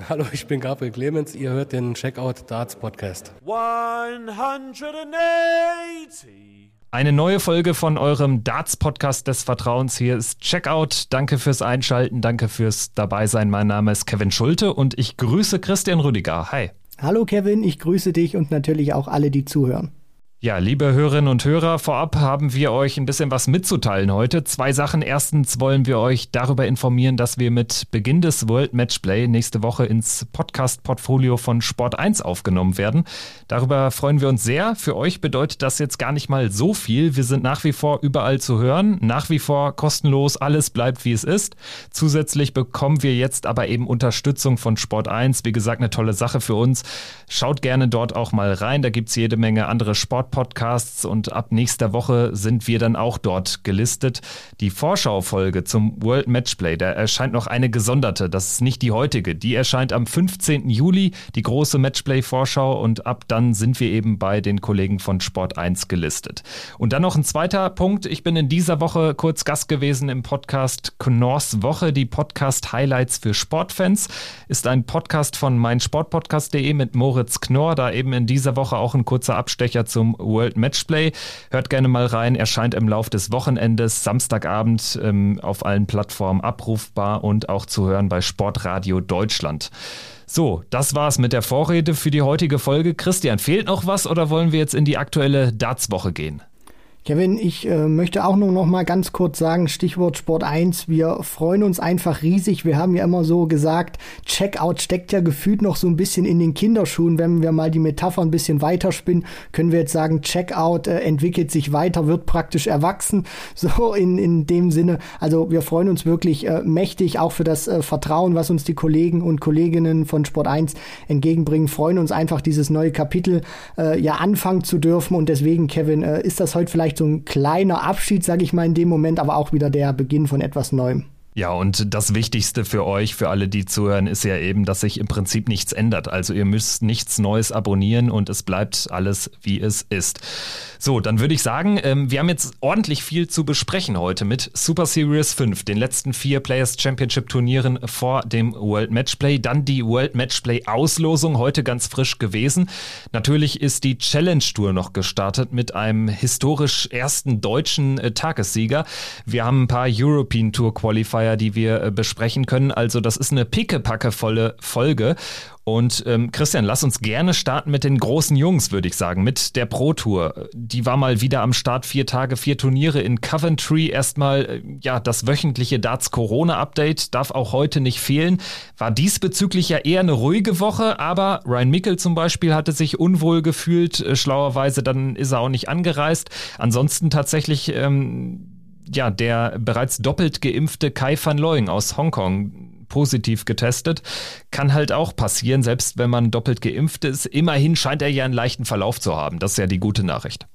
Hallo, ich bin Gabriel Clemens. Ihr hört den Checkout Darts Podcast. 180. Eine neue Folge von eurem Darts-Podcast des Vertrauens. Hier ist Checkout. Danke fürs Einschalten, danke fürs Dabeisein. Mein Name ist Kevin Schulte und ich grüße Christian Rüdiger. Hi. Hallo Kevin, ich grüße dich und natürlich auch alle, die zuhören. Ja, liebe Hörerinnen und Hörer, vorab haben wir euch ein bisschen was mitzuteilen heute. Zwei Sachen. Erstens wollen wir euch darüber informieren, dass wir mit Beginn des World Matchplay nächste Woche ins Podcast-Portfolio von Sport 1 aufgenommen werden. Darüber freuen wir uns sehr. Für euch bedeutet das jetzt gar nicht mal so viel. Wir sind nach wie vor überall zu hören, nach wie vor kostenlos. Alles bleibt wie es ist. Zusätzlich bekommen wir jetzt aber eben Unterstützung von Sport 1. Wie gesagt, eine tolle Sache für uns. Schaut gerne dort auch mal rein. Da gibt's jede Menge andere Sport Podcasts und ab nächster Woche sind wir dann auch dort gelistet. Die Vorschaufolge zum World Matchplay, da erscheint noch eine gesonderte, das ist nicht die heutige, die erscheint am 15. Juli, die große Matchplay-Vorschau und ab dann sind wir eben bei den Kollegen von Sport 1 gelistet. Und dann noch ein zweiter Punkt, ich bin in dieser Woche kurz Gast gewesen im Podcast Knorrs Woche, die Podcast-Highlights für Sportfans, ist ein Podcast von meinsportpodcast.de mit Moritz Knorr, da eben in dieser Woche auch ein kurzer Abstecher zum World Matchplay. Hört gerne mal rein, erscheint im Lauf des Wochenendes, Samstagabend ähm, auf allen Plattformen abrufbar und auch zu hören bei Sportradio Deutschland. So, das war's mit der Vorrede für die heutige Folge. Christian, fehlt noch was oder wollen wir jetzt in die aktuelle Darts-Woche gehen? Kevin, ich äh, möchte auch nur noch mal ganz kurz sagen, Stichwort Sport 1, wir freuen uns einfach riesig. Wir haben ja immer so gesagt, Checkout steckt ja gefühlt noch so ein bisschen in den Kinderschuhen. Wenn wir mal die Metapher ein bisschen weiterspinnen, können wir jetzt sagen, Checkout äh, entwickelt sich weiter, wird praktisch erwachsen. So in, in dem Sinne. Also wir freuen uns wirklich äh, mächtig auch für das äh, Vertrauen, was uns die Kollegen und Kolleginnen von Sport 1 entgegenbringen. Freuen uns einfach, dieses neue Kapitel äh, ja anfangen zu dürfen. Und deswegen, Kevin, äh, ist das heute vielleicht vielleicht so ein kleiner Abschied, sage ich mal in dem Moment, aber auch wieder der Beginn von etwas Neuem. Ja, und das Wichtigste für euch, für alle, die zuhören, ist ja eben, dass sich im Prinzip nichts ändert. Also ihr müsst nichts Neues abonnieren und es bleibt alles, wie es ist. So, dann würde ich sagen, ähm, wir haben jetzt ordentlich viel zu besprechen heute mit Super Series 5, den letzten vier Players Championship Turnieren vor dem World Matchplay. Dann die World Matchplay Auslosung, heute ganz frisch gewesen. Natürlich ist die Challenge Tour noch gestartet mit einem historisch ersten deutschen äh, Tagessieger. Wir haben ein paar European Tour Qualifier Qualifier, die wir äh, besprechen können. Also das ist eine pickepackevolle Folge. Und ähm, Christian, lass uns gerne starten mit den großen Jungs, würde ich sagen, mit der Pro Tour. Die war mal wieder am Start, vier Tage, vier Turniere in Coventry. Erstmal, äh, ja, das wöchentliche Darts Corona Update darf auch heute nicht fehlen. War diesbezüglich ja eher eine ruhige Woche, aber Ryan Mickel zum Beispiel hatte sich unwohl gefühlt. Äh, schlauerweise, dann ist er auch nicht angereist. Ansonsten tatsächlich, ähm, ja, der bereits doppelt geimpfte Kai van Looying aus Hongkong positiv getestet. Kann halt auch passieren, selbst wenn man doppelt geimpft ist. Immerhin scheint er ja einen leichten Verlauf zu haben. Das ist ja die gute Nachricht.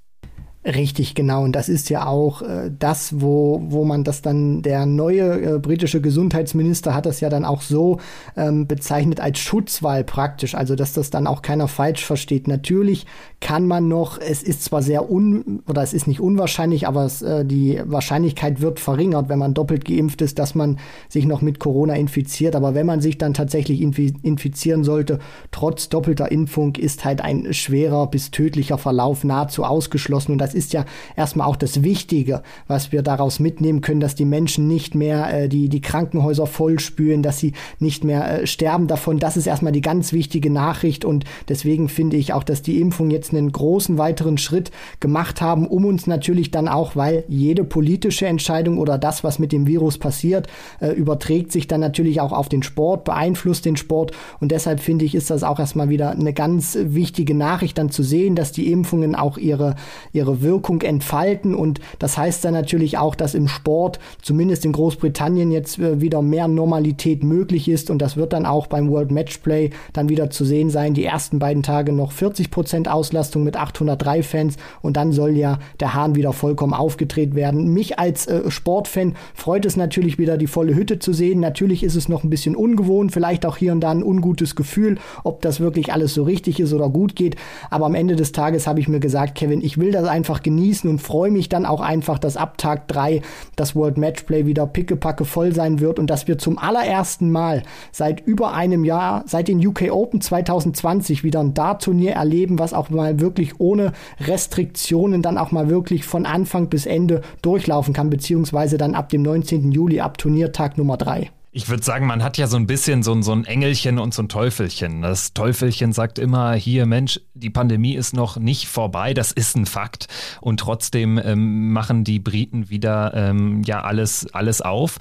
Richtig, genau. Und das ist ja auch äh, das, wo, wo man das dann, der neue äh, britische Gesundheitsminister hat das ja dann auch so ähm, bezeichnet als Schutzwahl praktisch. Also, dass das dann auch keiner falsch versteht. Natürlich kann man noch, es ist zwar sehr un, oder es ist nicht unwahrscheinlich, aber es, äh, die Wahrscheinlichkeit wird verringert, wenn man doppelt geimpft ist, dass man sich noch mit Corona infiziert. Aber wenn man sich dann tatsächlich infizieren sollte, trotz doppelter Impfung, ist halt ein schwerer bis tödlicher Verlauf nahezu ausgeschlossen. Und das ist ja erstmal auch das Wichtige, was wir daraus mitnehmen können, dass die Menschen nicht mehr äh, die, die Krankenhäuser voll spüren, dass sie nicht mehr äh, sterben davon. Das ist erstmal die ganz wichtige Nachricht und deswegen finde ich auch, dass die Impfung jetzt einen großen weiteren Schritt gemacht haben, um uns natürlich dann auch, weil jede politische Entscheidung oder das, was mit dem Virus passiert, äh, überträgt sich dann natürlich auch auf den Sport, beeinflusst den Sport und deshalb finde ich, ist das auch erstmal wieder eine ganz wichtige Nachricht dann zu sehen, dass die Impfungen auch ihre, ihre Wirkung entfalten. Und das heißt dann natürlich auch, dass im Sport, zumindest in Großbritannien, jetzt äh, wieder mehr Normalität möglich ist. Und das wird dann auch beim World Matchplay dann wieder zu sehen sein. Die ersten beiden Tage noch 40 Prozent Auslastung mit 803 Fans. Und dann soll ja der Hahn wieder vollkommen aufgedreht werden. Mich als äh, Sportfan freut es natürlich wieder, die volle Hütte zu sehen. Natürlich ist es noch ein bisschen ungewohnt, vielleicht auch hier und da ein ungutes Gefühl, ob das wirklich alles so richtig ist oder gut geht. Aber am Ende des Tages habe ich mir gesagt, Kevin, ich will das einfach einfach genießen und freue mich dann auch einfach, dass ab Tag drei das World Matchplay wieder pickepacke voll sein wird und dass wir zum allerersten Mal seit über einem Jahr, seit den UK Open 2020 wieder ein Dart-Turnier erleben, was auch mal wirklich ohne Restriktionen dann auch mal wirklich von Anfang bis Ende durchlaufen kann, beziehungsweise dann ab dem 19. Juli, ab Turniertag Nummer drei. Ich würde sagen, man hat ja so ein bisschen so, so ein Engelchen und so ein Teufelchen. Das Teufelchen sagt immer, hier Mensch, die Pandemie ist noch nicht vorbei, das ist ein Fakt. Und trotzdem ähm, machen die Briten wieder ähm, ja alles, alles auf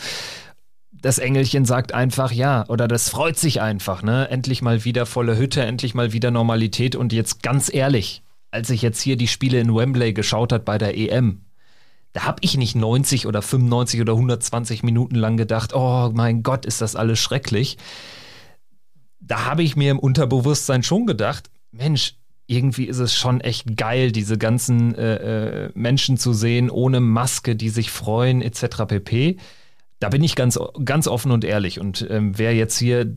das Engelchen sagt einfach ja oder das freut sich einfach, ne? Endlich mal wieder volle Hütte, endlich mal wieder Normalität und jetzt ganz ehrlich, als ich jetzt hier die Spiele in Wembley geschaut hat bei der EM, da habe ich nicht 90 oder 95 oder 120 Minuten lang gedacht, oh mein Gott, ist das alles schrecklich. Da habe ich mir im Unterbewusstsein schon gedacht, Mensch, irgendwie ist es schon echt geil, diese ganzen äh, äh Menschen zu sehen ohne Maske, die sich freuen etc. pp. Da bin ich ganz, ganz offen und ehrlich. Und ähm, wer jetzt hier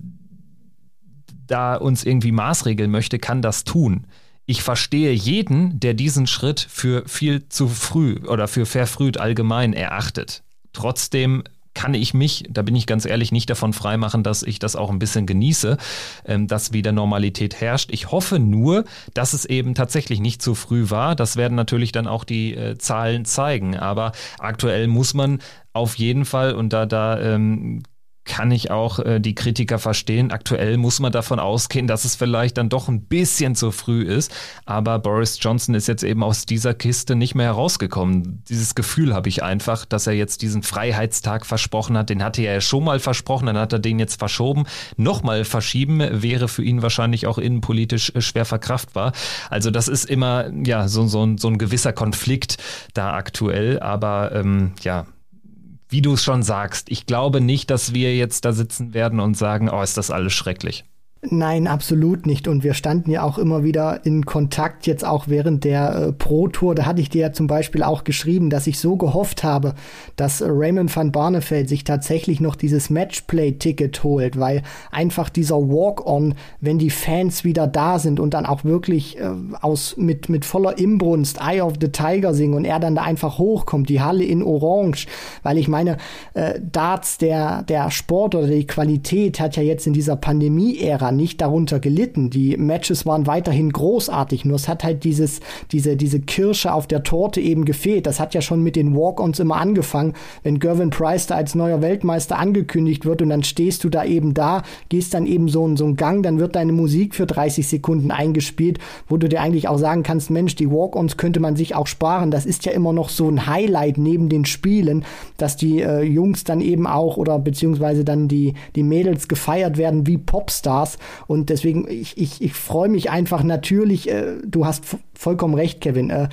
da uns irgendwie maßregeln möchte, kann das tun ich verstehe jeden, der diesen Schritt für viel zu früh oder für verfrüht allgemein erachtet. Trotzdem kann ich mich, da bin ich ganz ehrlich, nicht davon freimachen, dass ich das auch ein bisschen genieße, ähm, dass wieder Normalität herrscht. Ich hoffe nur, dass es eben tatsächlich nicht zu früh war. Das werden natürlich dann auch die äh, Zahlen zeigen. Aber aktuell muss man auf jeden Fall, und da, da ähm, kann ich auch äh, die Kritiker verstehen. Aktuell muss man davon ausgehen, dass es vielleicht dann doch ein bisschen zu früh ist. Aber Boris Johnson ist jetzt eben aus dieser Kiste nicht mehr herausgekommen. Dieses Gefühl habe ich einfach, dass er jetzt diesen Freiheitstag versprochen hat. Den hatte er ja schon mal versprochen, dann hat er den jetzt verschoben. Nochmal verschieben wäre für ihn wahrscheinlich auch innenpolitisch äh, schwer verkraftbar. Also das ist immer ja so, so, so ein gewisser Konflikt da aktuell. Aber ähm, ja, wie du es schon sagst, ich glaube nicht, dass wir jetzt da sitzen werden und sagen, oh, ist das alles schrecklich. Nein, absolut nicht. Und wir standen ja auch immer wieder in Kontakt, jetzt auch während der äh, Pro-Tour. Da hatte ich dir ja zum Beispiel auch geschrieben, dass ich so gehofft habe, dass Raymond van Barneveld sich tatsächlich noch dieses Matchplay-Ticket holt, weil einfach dieser Walk-on, wenn die Fans wieder da sind und dann auch wirklich äh, aus mit, mit voller Imbrunst Eye of the Tiger singen und er dann da einfach hochkommt, die Halle in Orange, weil ich meine, äh, Darts, der, der Sport oder die Qualität hat ja jetzt in dieser Pandemie-Ära nicht darunter gelitten. Die Matches waren weiterhin großartig, nur es hat halt dieses, diese, diese Kirsche auf der Torte eben gefehlt. Das hat ja schon mit den Walk-Ons immer angefangen, wenn Gervin Price da als neuer Weltmeister angekündigt wird und dann stehst du da eben da, gehst dann eben so, so einen Gang, dann wird deine Musik für 30 Sekunden eingespielt, wo du dir eigentlich auch sagen kannst, Mensch, die Walk-Ons könnte man sich auch sparen. Das ist ja immer noch so ein Highlight neben den Spielen, dass die äh, Jungs dann eben auch oder beziehungsweise dann die, die Mädels gefeiert werden wie Popstars. Und deswegen, ich, ich, ich freue mich einfach natürlich, äh, du hast vollkommen recht, Kevin. Äh,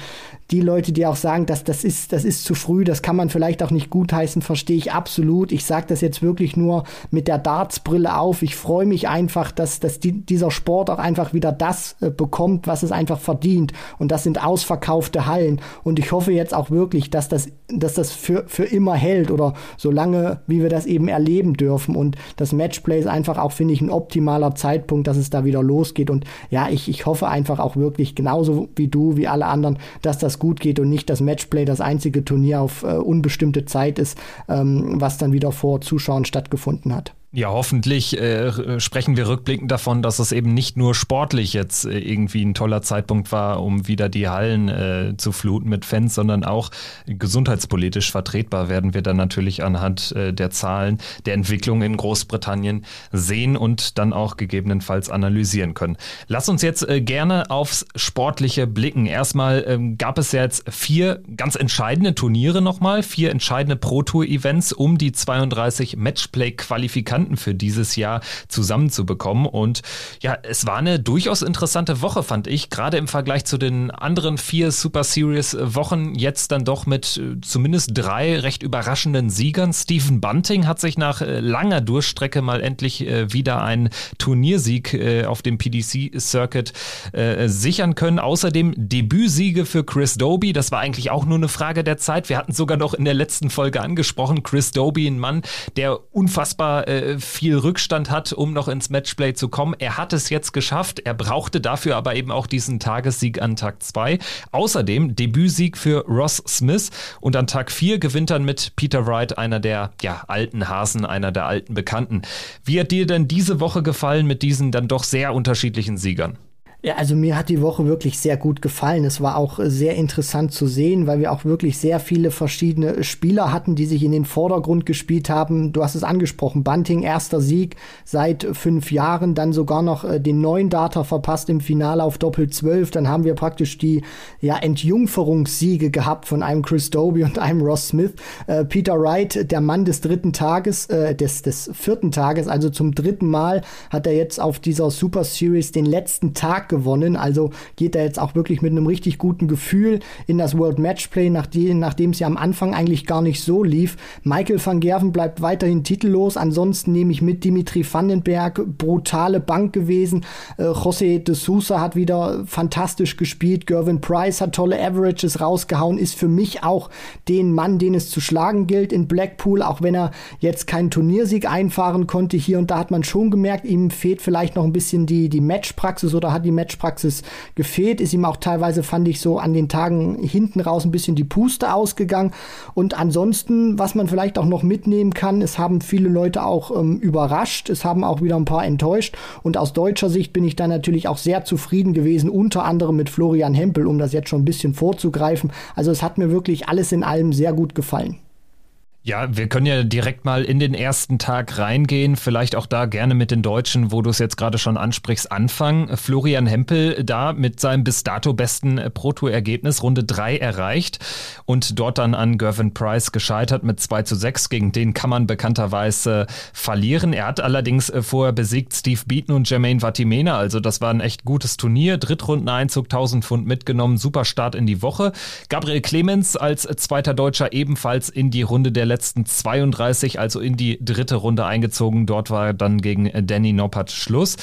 die Leute, die auch sagen, dass das ist, das ist zu früh, das kann man vielleicht auch nicht gutheißen, verstehe ich absolut. Ich sage das jetzt wirklich nur mit der Dartsbrille auf. Ich freue mich einfach, dass, dass die, dieser Sport auch einfach wieder das äh, bekommt, was es einfach verdient. Und das sind ausverkaufte Hallen. Und ich hoffe jetzt auch wirklich, dass das, dass das für, für immer hält oder so lange, wie wir das eben erleben dürfen. Und das Matchplay ist einfach auch, finde ich, ein optimaler Zeitpunkt, dass es da wieder losgeht. Und ja, ich, ich hoffe einfach auch wirklich genauso wie du, wie alle anderen, dass das gut geht und nicht das Matchplay das einzige Turnier auf äh, unbestimmte Zeit ist, ähm, was dann wieder vor Zuschauern stattgefunden hat. Ja, hoffentlich äh, sprechen wir rückblickend davon, dass es eben nicht nur sportlich jetzt äh, irgendwie ein toller Zeitpunkt war, um wieder die Hallen äh, zu fluten mit Fans, sondern auch gesundheitspolitisch vertretbar werden wir dann natürlich anhand äh, der Zahlen der Entwicklung in Großbritannien sehen und dann auch gegebenenfalls analysieren können. Lass uns jetzt äh, gerne aufs Sportliche blicken. Erstmal ähm, gab es ja jetzt vier ganz entscheidende Turniere nochmal, vier entscheidende Pro-Tour-Events um die 32 Matchplay-Qualifikanten Kandidaten für dieses Jahr zusammenzubekommen. Und ja, es war eine durchaus interessante Woche, fand ich, gerade im Vergleich zu den anderen vier Super Series Wochen. Jetzt dann doch mit äh, zumindest drei recht überraschenden Siegern. Stephen Bunting hat sich nach äh, langer Durchstrecke mal endlich äh, wieder einen Turniersieg auf dem PDC-Circuit sichern können. Außerdem Debütsiege für Chris Doby. Das war eigentlich auch nur eine Frage der Zeit. Wir hatten sogar noch in der letzten Folge angesprochen, Chris Doby, ein Mann, der unfassbar äh, viel Rückstand hat, um noch ins Matchplay zu kommen. Er hat es jetzt geschafft. Er brauchte dafür aber eben auch diesen Tagessieg an Tag 2. Außerdem Debütsieg für Ross Smith und an Tag 4 gewinnt dann mit Peter Wright, einer der ja, alten Hasen, einer der alten Bekannten. Wie hat dir denn diese Woche gefallen mit diesen dann doch sehr unterschiedlichen Siegern? Ja, also mir hat die Woche wirklich sehr gut gefallen. Es war auch sehr interessant zu sehen, weil wir auch wirklich sehr viele verschiedene Spieler hatten, die sich in den Vordergrund gespielt haben. Du hast es angesprochen, Bunting erster Sieg seit fünf Jahren, dann sogar noch äh, den neuen Data verpasst im Finale auf Doppel 12. Dann haben wir praktisch die ja, Entjungferungssiege gehabt von einem Chris Doby und einem Ross Smith. Äh, Peter Wright, der Mann des dritten Tages, äh, des, des vierten Tages, also zum dritten Mal hat er jetzt auf dieser Super Series den letzten Tag gewonnen. Also geht er jetzt auch wirklich mit einem richtig guten Gefühl in das World Matchplay, nachdem, es ja am Anfang eigentlich gar nicht so lief. Michael van Gerven bleibt weiterhin titellos. Ansonsten nehme ich mit Dimitri Vandenberg, brutale Bank gewesen. Äh, José de Sousa hat wieder fantastisch gespielt. Gervin Price hat tolle Averages rausgehauen, ist für mich auch den Mann, den es zu schlagen gilt in Blackpool, auch wenn er jetzt keinen Turniersieg einfahren konnte. Hier und da hat man schon gemerkt, ihm fehlt vielleicht noch ein bisschen die, die Matchpraxis oder hat die Match Matchpraxis gefehlt. Ist ihm auch teilweise, fand ich, so an den Tagen hinten raus ein bisschen die Puste ausgegangen. Und ansonsten, was man vielleicht auch noch mitnehmen kann, es haben viele Leute auch ähm, überrascht. Es haben auch wieder ein paar enttäuscht. Und aus deutscher Sicht bin ich da natürlich auch sehr zufrieden gewesen, unter anderem mit Florian Hempel, um das jetzt schon ein bisschen vorzugreifen. Also es hat mir wirklich alles in allem sehr gut gefallen. Ja, wir können ja direkt mal in den ersten Tag reingehen, vielleicht auch da gerne mit den Deutschen, wo du es jetzt gerade schon ansprichst, anfangen. Florian Hempel da mit seinem bis dato besten Pro-Tour-Ergebnis Runde 3 erreicht und dort dann an Gervin Price gescheitert mit 2 zu 6. Gegen den kann man bekannterweise verlieren. Er hat allerdings äh, vorher besiegt Steve Beaton und Jermaine Vatimena, also das war ein echt gutes Turnier. Drittrundeneinzug, 1000 Pfund mitgenommen, super Start in die Woche. Gabriel Clemens als zweiter Deutscher ebenfalls in die Runde der letzten 32, also in die dritte Runde eingezogen. Dort war dann gegen Danny Noppert Schluss.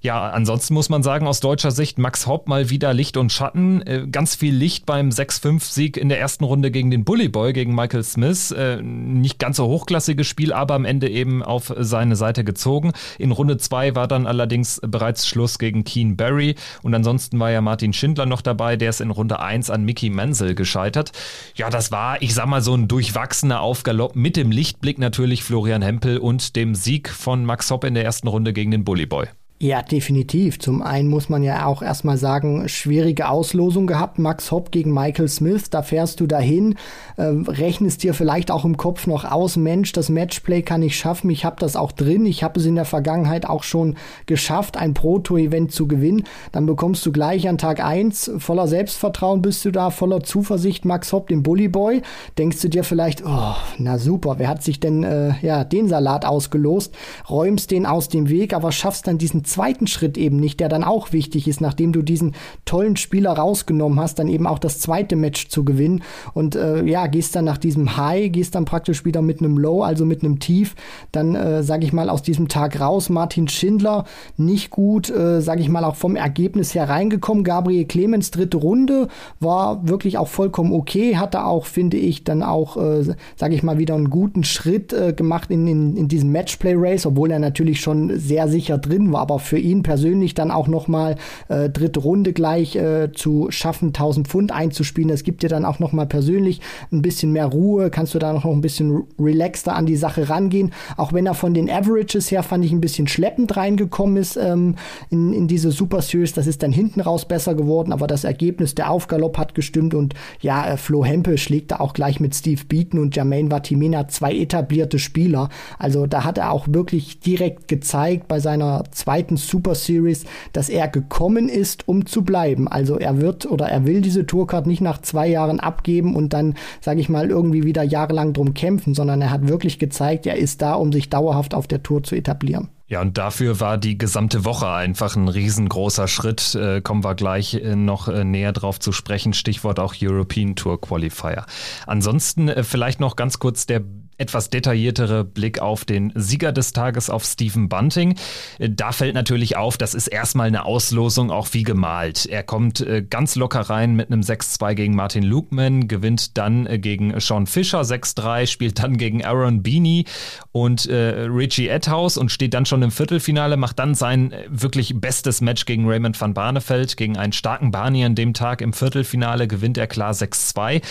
Ja, ansonsten muss man sagen, aus deutscher Sicht Max Hopp mal wieder Licht und Schatten. Äh, ganz viel Licht beim 6-5-Sieg in der ersten Runde gegen den Bully Boy, gegen Michael Smith. Äh, nicht ganz so hochklassiges Spiel, aber am Ende eben auf seine Seite gezogen. In Runde 2 war dann allerdings bereits Schluss gegen Keen Barry. Und ansonsten war ja Martin Schindler noch dabei, der ist in Runde 1 an Mickey Menzel gescheitert. Ja, das war, ich sag mal, so ein durchwachsener Aufgalopp mit dem Lichtblick natürlich Florian Hempel und dem Sieg von Max Hopp in der ersten Runde gegen den Bully Boy. Ja, definitiv. Zum einen muss man ja auch erstmal sagen, schwierige Auslosung gehabt. Max Hopp gegen Michael Smith, da fährst du dahin, äh, rechnest dir vielleicht auch im Kopf noch aus, Mensch, das Matchplay kann ich schaffen, ich habe das auch drin, ich habe es in der Vergangenheit auch schon geschafft, ein Pro-Tour-Event zu gewinnen. Dann bekommst du gleich an Tag eins voller Selbstvertrauen bist du da, voller Zuversicht, Max Hopp, den Bully Boy. Denkst du dir vielleicht, oh, na super, wer hat sich denn äh, ja den Salat ausgelost? Räumst den aus dem Weg, aber schaffst dann diesen zweiten Schritt eben nicht, der dann auch wichtig ist, nachdem du diesen tollen Spieler rausgenommen hast, dann eben auch das zweite Match zu gewinnen. Und äh, ja, gehst dann nach diesem High, gehst dann praktisch wieder mit einem Low, also mit einem Tief, dann äh, sage ich mal aus diesem Tag raus. Martin Schindler nicht gut, äh, sage ich mal auch vom Ergebnis her reingekommen. Gabriel Clemens dritte Runde war wirklich auch vollkommen okay, hatte auch, finde ich, dann auch, äh, sage ich mal, wieder einen guten Schritt äh, gemacht in, in, in diesem Matchplay Race, obwohl er natürlich schon sehr sicher drin war, aber aber für ihn persönlich dann auch nochmal äh, dritte Runde gleich äh, zu schaffen, 1000 Pfund einzuspielen. Das gibt dir dann auch nochmal persönlich ein bisschen mehr Ruhe, kannst du da noch ein bisschen relaxter an die Sache rangehen. Auch wenn er von den Averages her, fand ich, ein bisschen schleppend reingekommen ist ähm, in, in diese Super Series. Das ist dann hinten raus besser geworden, aber das Ergebnis, der Aufgalopp hat gestimmt und ja, äh, Flo Hempel schlägt da auch gleich mit Steve Beaton und Jermaine Vatimena zwei etablierte Spieler. Also da hat er auch wirklich direkt gezeigt bei seiner zweiten zweiten Super Series, dass er gekommen ist, um zu bleiben. Also er wird oder er will diese Tourcard nicht nach zwei Jahren abgeben und dann, sage ich mal, irgendwie wieder jahrelang drum kämpfen, sondern er hat wirklich gezeigt, er ist da, um sich dauerhaft auf der Tour zu etablieren. Ja, und dafür war die gesamte Woche einfach ein riesengroßer Schritt. Äh, kommen wir gleich äh, noch äh, näher drauf zu sprechen. Stichwort auch European Tour Qualifier. Ansonsten äh, vielleicht noch ganz kurz der etwas detailliertere Blick auf den Sieger des Tages, auf Stephen Bunting. Da fällt natürlich auf, das ist erstmal eine Auslosung, auch wie gemalt. Er kommt äh, ganz locker rein mit einem 6-2 gegen Martin Lukeman, gewinnt dann äh, gegen Sean Fischer 6-3, spielt dann gegen Aaron Beanie und äh, Richie Edhouse und steht dann schon im Viertelfinale, macht dann sein äh, wirklich bestes Match gegen Raymond van Barneveld, gegen einen starken Barney an dem Tag im Viertelfinale, gewinnt er klar 6-2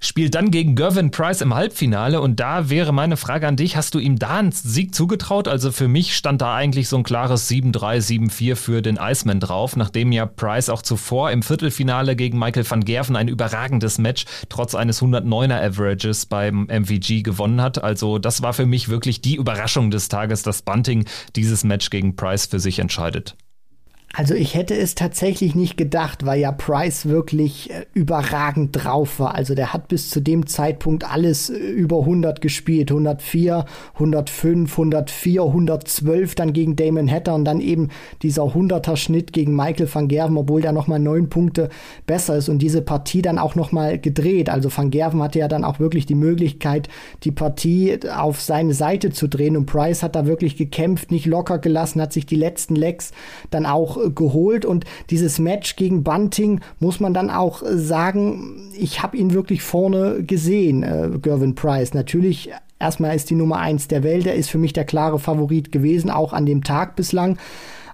spielt dann gegen Gervin Price im Halbfinale und da wäre meine Frage an dich, hast du ihm da einen Sieg zugetraut? Also für mich stand da eigentlich so ein klares 7-3, 7-4 für den Iceman drauf, nachdem ja Price auch zuvor im Viertelfinale gegen Michael van Gerven ein überragendes Match trotz eines 109er Averages beim MVG gewonnen hat. Also das war für mich wirklich die Überraschung des Tages, dass Bunting dieses Match gegen Price für sich entscheidet. Also ich hätte es tatsächlich nicht gedacht, weil ja Price wirklich äh, überragend drauf war. Also der hat bis zu dem Zeitpunkt alles äh, über 100 gespielt. 104, 105, 104, 112 dann gegen Damon Hatter und dann eben dieser 100er Schnitt gegen Michael van Gerven, obwohl der nochmal neun Punkte besser ist und diese Partie dann auch nochmal gedreht. Also van Gerven hatte ja dann auch wirklich die Möglichkeit, die Partie auf seine Seite zu drehen und Price hat da wirklich gekämpft, nicht locker gelassen, hat sich die letzten Lecks dann auch geholt und dieses Match gegen Bunting muss man dann auch sagen, ich habe ihn wirklich vorne gesehen, äh, Gervin Price. Natürlich erstmal ist die Nummer eins der Welt, er ist für mich der klare Favorit gewesen, auch an dem Tag bislang.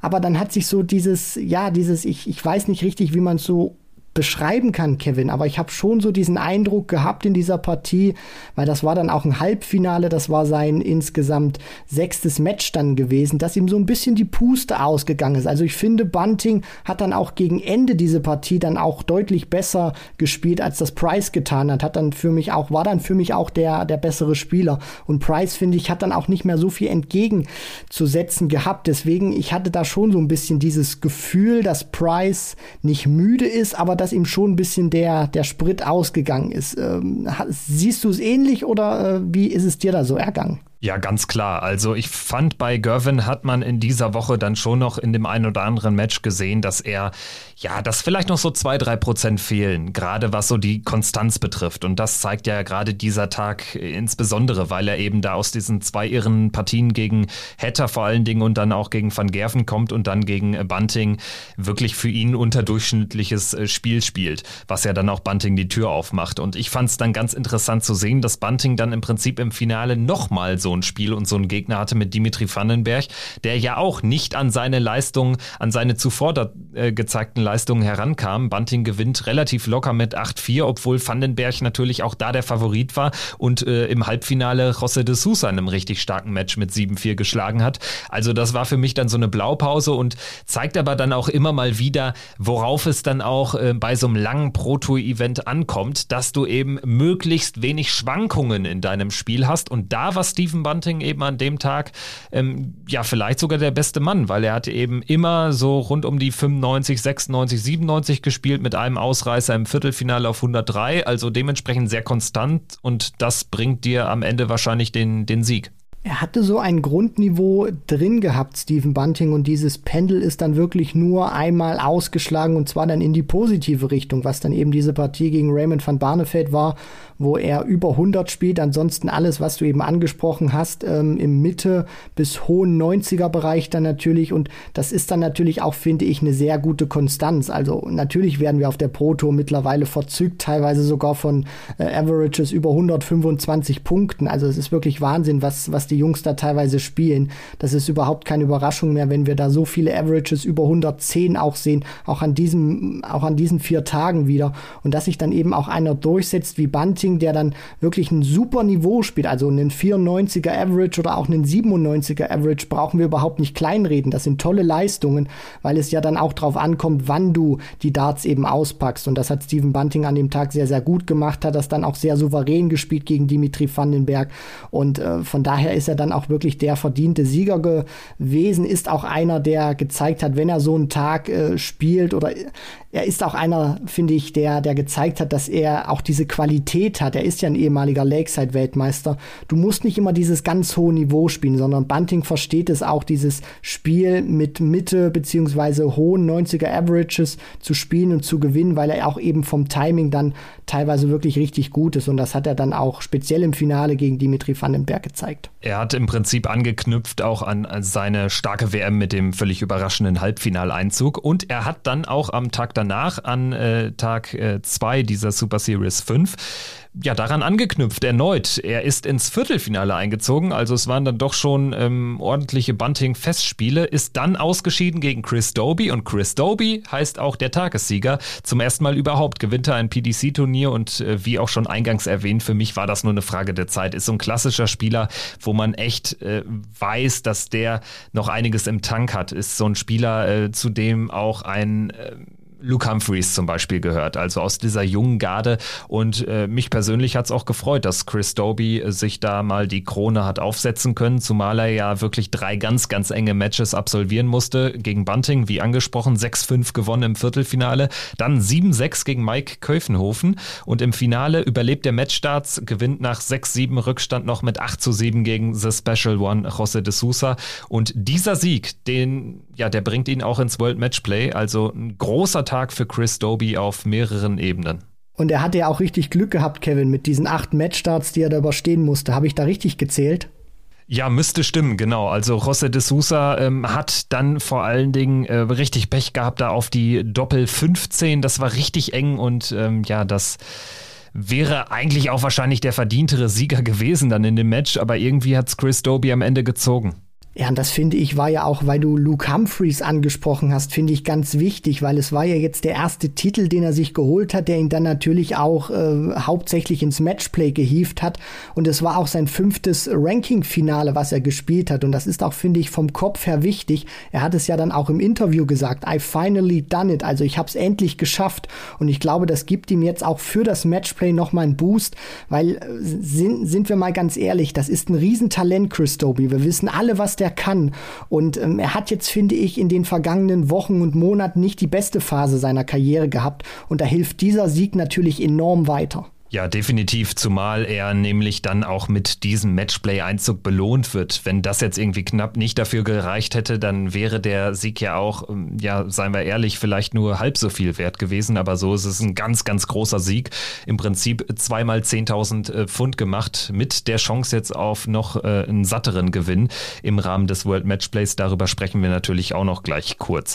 Aber dann hat sich so dieses, ja, dieses, ich, ich weiß nicht richtig, wie man es so beschreiben kann, Kevin, aber ich habe schon so diesen Eindruck gehabt in dieser Partie, weil das war dann auch ein Halbfinale, das war sein insgesamt sechstes Match dann gewesen, dass ihm so ein bisschen die Puste ausgegangen ist. Also ich finde, Bunting hat dann auch gegen Ende diese Partie dann auch deutlich besser gespielt, als das Price getan hat. Hat dann für mich auch, war dann für mich auch der, der bessere Spieler. Und Price, finde ich, hat dann auch nicht mehr so viel entgegenzusetzen gehabt. Deswegen, ich hatte da schon so ein bisschen dieses Gefühl, dass Price nicht müde ist, aber dass ihm schon ein bisschen der, der Sprit ausgegangen ist. Ähm, siehst du es ähnlich oder äh, wie ist es dir da so ergangen? Ja, ganz klar. Also ich fand bei Gervin hat man in dieser Woche dann schon noch in dem einen oder anderen Match gesehen, dass er, ja, dass vielleicht noch so zwei, drei Prozent fehlen, gerade was so die Konstanz betrifft. Und das zeigt ja gerade dieser Tag insbesondere, weil er eben da aus diesen zwei irren Partien gegen Hatter vor allen Dingen und dann auch gegen Van Gerven kommt und dann gegen Bunting wirklich für ihn unterdurchschnittliches äh, Spiel spielt, was ja dann auch Bunting die Tür aufmacht. Und ich fand es dann ganz interessant zu sehen, dass Bunting dann im Prinzip im Finale nochmal so ein Spiel und so einen Gegner hatte mit Dimitri Vandenberg, der ja auch nicht an seine Leistungen, an seine zuvor da, äh, gezeigten Leistungen herankam. Bunting gewinnt relativ locker mit 8-4, obwohl Vandenberg natürlich auch da der Favorit war und äh, im Halbfinale José de Sousa in einem richtig starken Match mit 7-4 geschlagen hat. Also das war für mich dann so eine Blaupause und zeigt aber dann auch immer mal wieder, worauf es dann auch äh, bei so einem langen Pro-Tour-Event ankommt, dass du eben möglichst wenig Schwankungen in deinem Spiel hast und da war Stephen Bunting eben an dem Tag ähm, ja vielleicht sogar der beste Mann, weil er hatte eben immer so rund um die 95, 96, 97 gespielt mit einem Ausreißer im Viertelfinale auf 103, also dementsprechend sehr konstant und das bringt dir am Ende wahrscheinlich den, den Sieg. Er hatte so ein Grundniveau drin gehabt, Stephen Bunting, und dieses Pendel ist dann wirklich nur einmal ausgeschlagen und zwar dann in die positive Richtung, was dann eben diese Partie gegen Raymond van Barneveld war, wo er über 100 spielt. Ansonsten alles, was du eben angesprochen hast, ähm, im Mitte bis hohen 90er Bereich dann natürlich. Und das ist dann natürlich auch, finde ich, eine sehr gute Konstanz. Also natürlich werden wir auf der Pro Tour mittlerweile verzückt, teilweise sogar von äh, Averages über 125 Punkten. Also es ist wirklich Wahnsinn, was, was die Jungs da teilweise spielen. Das ist überhaupt keine Überraschung mehr, wenn wir da so viele Averages über 110 auch sehen, auch an diesem, auch an diesen vier Tagen wieder. Und dass sich dann eben auch einer durchsetzt wie Bunting, der dann wirklich ein super Niveau spielt, also einen 94er Average oder auch einen 97er Average, brauchen wir überhaupt nicht kleinreden. Das sind tolle Leistungen, weil es ja dann auch drauf ankommt, wann du die Darts eben auspackst. Und das hat Steven Bunting an dem Tag sehr, sehr gut gemacht, hat das dann auch sehr souverän gespielt gegen Dimitri Vandenberg. Und äh, von daher ist ist er dann auch wirklich der verdiente Sieger gewesen, ist auch einer, der gezeigt hat, wenn er so einen Tag äh, spielt oder er ist auch einer, finde ich, der, der gezeigt hat, dass er auch diese Qualität hat. Er ist ja ein ehemaliger Lakeside-Weltmeister. Du musst nicht immer dieses ganz hohe Niveau spielen, sondern Bunting versteht es auch, dieses Spiel mit Mitte beziehungsweise hohen 90er Averages zu spielen und zu gewinnen, weil er auch eben vom Timing dann teilweise wirklich richtig gut ist. Und das hat er dann auch speziell im Finale gegen Dimitri Vandenberg gezeigt. Er hat im Prinzip angeknüpft auch an seine starke WM mit dem völlig überraschenden Halbfinaleinzug. Und er hat dann auch am Tag danach an äh, Tag 2 äh, dieser Super Series 5 ja, daran angeknüpft erneut. Er ist ins Viertelfinale eingezogen, also es waren dann doch schon ähm, ordentliche Bunting-Festspiele, ist dann ausgeschieden gegen Chris Doby und Chris Doby heißt auch der Tagessieger. Zum ersten Mal überhaupt gewinnt er ein PDC-Turnier und äh, wie auch schon eingangs erwähnt, für mich war das nur eine Frage der Zeit. Ist so ein klassischer Spieler, wo man echt äh, weiß, dass der noch einiges im Tank hat. Ist so ein Spieler, äh, zu dem auch ein äh, Luke Humphreys zum Beispiel gehört, also aus dieser jungen Garde. Und äh, mich persönlich hat es auch gefreut, dass Chris Doby äh, sich da mal die Krone hat aufsetzen können, zumal er ja wirklich drei ganz, ganz enge Matches absolvieren musste. Gegen Bunting, wie angesprochen, 6-5 gewonnen im Viertelfinale, dann 7-6 gegen Mike Köfenhofen und im Finale überlebt der Matchstarts, gewinnt nach 6-7 Rückstand noch mit 8 7 gegen The Special One José de Sousa. Und dieser Sieg, den, ja, der bringt ihn auch ins World Matchplay, also ein großer Tag für Chris Doby auf mehreren Ebenen. Und er hatte ja auch richtig Glück gehabt, Kevin, mit diesen acht Matchstarts, die er da überstehen musste. Habe ich da richtig gezählt? Ja, müsste stimmen, genau. Also José de Sousa ähm, hat dann vor allen Dingen äh, richtig Pech gehabt da auf die Doppel 15. Das war richtig eng und ähm, ja, das wäre eigentlich auch wahrscheinlich der verdientere Sieger gewesen dann in dem Match, aber irgendwie hat es Chris Doby am Ende gezogen. Ja, und das finde ich war ja auch, weil du Luke Humphreys angesprochen hast, finde ich ganz wichtig, weil es war ja jetzt der erste Titel, den er sich geholt hat, der ihn dann natürlich auch äh, hauptsächlich ins Matchplay gehievt hat. Und es war auch sein fünftes Ranking-Finale, was er gespielt hat. Und das ist auch, finde ich, vom Kopf her wichtig. Er hat es ja dann auch im Interview gesagt, I finally done it. Also ich habe es endlich geschafft. Und ich glaube, das gibt ihm jetzt auch für das Matchplay nochmal einen Boost, weil äh, sind, sind wir mal ganz ehrlich, das ist ein Riesentalent, Chris Doby. Wir wissen alle, was der er kann. Und ähm, er hat jetzt, finde ich, in den vergangenen Wochen und Monaten nicht die beste Phase seiner Karriere gehabt. Und da hilft dieser Sieg natürlich enorm weiter. Ja, definitiv, zumal er nämlich dann auch mit diesem Matchplay-Einzug belohnt wird. Wenn das jetzt irgendwie knapp nicht dafür gereicht hätte, dann wäre der Sieg ja auch, ähm, ja, seien wir ehrlich, vielleicht nur halb so viel wert gewesen. Aber so ist es ein ganz, ganz großer Sieg. Im Prinzip zweimal 10.000 äh, Pfund gemacht mit der Chance jetzt auf noch äh, einen satteren Gewinn im Rahmen des World Matchplays. Darüber sprechen wir natürlich auch noch gleich kurz.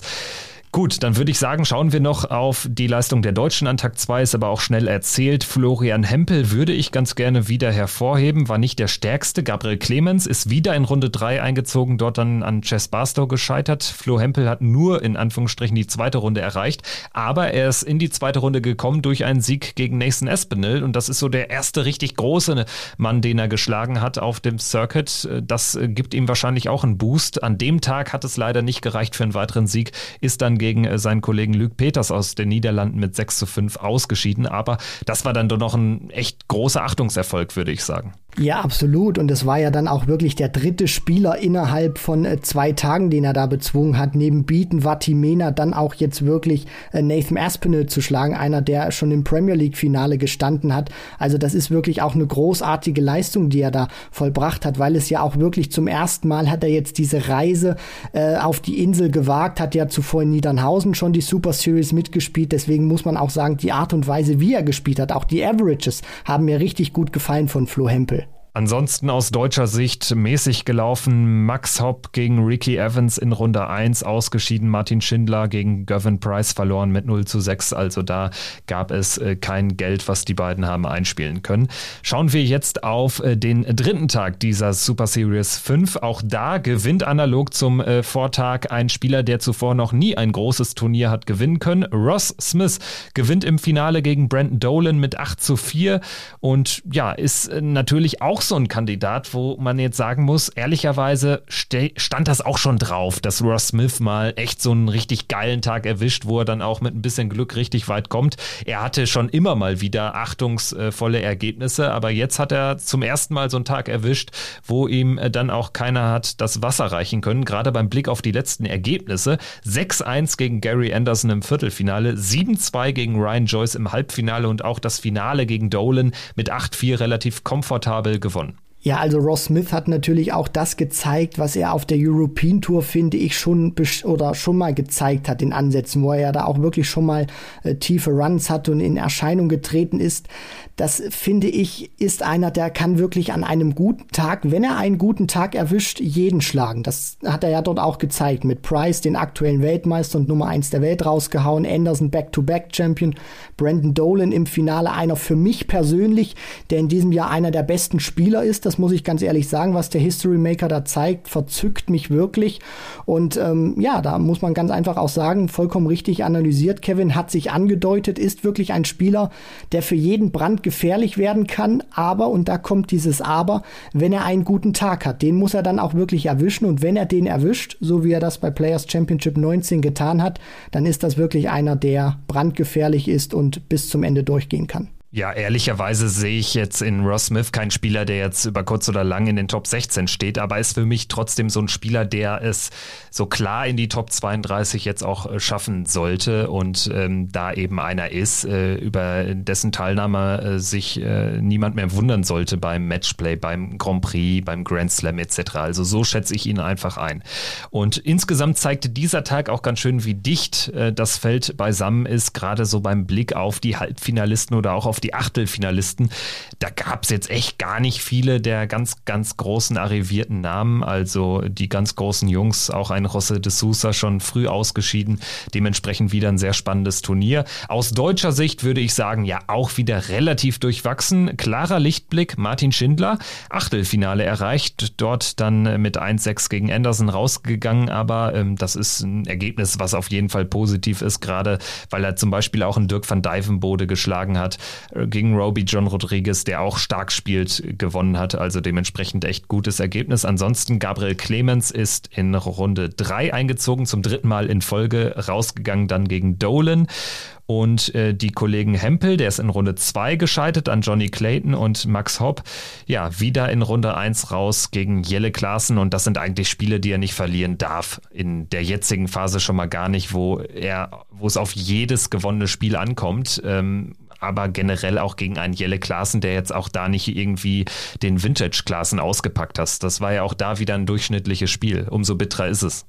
Gut, dann würde ich sagen, schauen wir noch auf die Leistung der Deutschen an Tag 2, ist aber auch schnell erzählt. Florian Hempel würde ich ganz gerne wieder hervorheben, war nicht der stärkste. Gabriel Clemens ist wieder in Runde 3 eingezogen, dort dann an Chess Barstow gescheitert. Flo Hempel hat nur in Anführungsstrichen die zweite Runde erreicht, aber er ist in die zweite Runde gekommen durch einen Sieg gegen Nathan Espinel und das ist so der erste richtig große Mann, den er geschlagen hat auf dem Circuit. Das gibt ihm wahrscheinlich auch einen Boost. An dem Tag hat es leider nicht gereicht für einen weiteren Sieg, ist dann gegen äh, seinen Kollegen Luc Peters aus den Niederlanden mit 6 zu 5 ausgeschieden. Aber das war dann doch noch ein echt großer Achtungserfolg, würde ich sagen. Ja, absolut. Und es war ja dann auch wirklich der dritte Spieler innerhalb von äh, zwei Tagen, den er da bezwungen hat. Neben Beaton Vatimena dann auch jetzt wirklich äh, Nathan Aspinall zu schlagen, einer, der schon im Premier League Finale gestanden hat. Also das ist wirklich auch eine großartige Leistung, die er da vollbracht hat, weil es ja auch wirklich zum ersten Mal hat er jetzt diese Reise äh, auf die Insel gewagt, hat ja zuvor in Niedernhausen schon die Super Series mitgespielt. Deswegen muss man auch sagen, die Art und Weise, wie er gespielt hat, auch die Averages haben mir richtig gut gefallen von Flo Hempel. Ansonsten aus deutscher Sicht mäßig gelaufen. Max Hopp gegen Ricky Evans in Runde 1 ausgeschieden. Martin Schindler gegen Gavin Price verloren mit 0 zu 6. Also da gab es äh, kein Geld, was die beiden haben einspielen können. Schauen wir jetzt auf äh, den dritten Tag dieser Super Series 5. Auch da gewinnt analog zum äh, Vortag ein Spieler, der zuvor noch nie ein großes Turnier hat gewinnen können. Ross Smith gewinnt im Finale gegen Brandon Dolan mit 8 zu 4 und ja, ist natürlich auch so ein Kandidat, wo man jetzt sagen muss, ehrlicherweise stand das auch schon drauf, dass Ross Smith mal echt so einen richtig geilen Tag erwischt, wo er dann auch mit ein bisschen Glück richtig weit kommt. Er hatte schon immer mal wieder achtungsvolle Ergebnisse, aber jetzt hat er zum ersten Mal so einen Tag erwischt, wo ihm dann auch keiner hat das Wasser reichen können. Gerade beim Blick auf die letzten Ergebnisse. 6-1 gegen Gary Anderson im Viertelfinale, 7-2 gegen Ryan Joyce im Halbfinale und auch das Finale gegen Dolan mit 8-4 relativ komfortabel gewonnen. Ja, also Ross Smith hat natürlich auch das gezeigt, was er auf der European Tour, finde ich, schon oder schon mal gezeigt hat in Ansätzen, wo er ja da auch wirklich schon mal äh, tiefe Runs hat und in Erscheinung getreten ist. Das finde ich, ist einer, der kann wirklich an einem guten Tag, wenn er einen guten Tag erwischt, jeden schlagen. Das hat er ja dort auch gezeigt. Mit Price, den aktuellen Weltmeister und Nummer eins der Welt rausgehauen, Anderson Back-to-Back-Champion, Brandon Dolan im Finale, einer für mich persönlich, der in diesem Jahr einer der besten Spieler ist das muss ich ganz ehrlich sagen, was der History Maker da zeigt, verzückt mich wirklich. Und ähm, ja, da muss man ganz einfach auch sagen, vollkommen richtig analysiert. Kevin hat sich angedeutet, ist wirklich ein Spieler, der für jeden Brand gefährlich werden kann. Aber, und da kommt dieses Aber, wenn er einen guten Tag hat, den muss er dann auch wirklich erwischen. Und wenn er den erwischt, so wie er das bei Players Championship 19 getan hat, dann ist das wirklich einer, der brandgefährlich ist und bis zum Ende durchgehen kann. Ja, ehrlicherweise sehe ich jetzt in Ross Smith keinen Spieler, der jetzt über kurz oder lang in den Top 16 steht, aber ist für mich trotzdem so ein Spieler, der es so klar in die Top 32 jetzt auch äh, schaffen sollte und ähm, da eben einer ist, äh, über dessen Teilnahme äh, sich äh, niemand mehr wundern sollte beim Matchplay, beim Grand Prix, beim Grand Slam etc. Also so schätze ich ihn einfach ein. Und insgesamt zeigte dieser Tag auch ganz schön, wie dicht äh, das Feld beisammen ist, gerade so beim Blick auf die Halbfinalisten oder auch auf die Achtelfinalisten, da gab es jetzt echt gar nicht viele der ganz, ganz großen arrivierten Namen. Also die ganz großen Jungs, auch ein José de Sousa schon früh ausgeschieden. Dementsprechend wieder ein sehr spannendes Turnier. Aus deutscher Sicht würde ich sagen, ja, auch wieder relativ durchwachsen. Klarer Lichtblick, Martin Schindler, Achtelfinale erreicht, dort dann mit 1-6 gegen Anderson rausgegangen, aber ähm, das ist ein Ergebnis, was auf jeden Fall positiv ist, gerade weil er zum Beispiel auch einen Dirk van Dijvenbode geschlagen hat. Äh, gegen Roby John Rodriguez, der auch stark spielt, gewonnen hat. Also dementsprechend echt gutes Ergebnis. Ansonsten Gabriel Clemens ist in Runde 3 eingezogen, zum dritten Mal in Folge rausgegangen, dann gegen Dolan. Und äh, die Kollegen Hempel, der ist in Runde 2 gescheitert an Johnny Clayton und Max Hopp, ja, wieder in Runde 1 raus gegen Jelle Klaassen. Und das sind eigentlich Spiele, die er nicht verlieren darf. In der jetzigen Phase schon mal gar nicht, wo er, wo es auf jedes gewonnene Spiel ankommt. Ähm, aber generell auch gegen einen Jelle Klaassen, der jetzt auch da nicht irgendwie den Vintage Klaassen ausgepackt hat. Das war ja auch da wieder ein durchschnittliches Spiel. Umso bitterer ist es.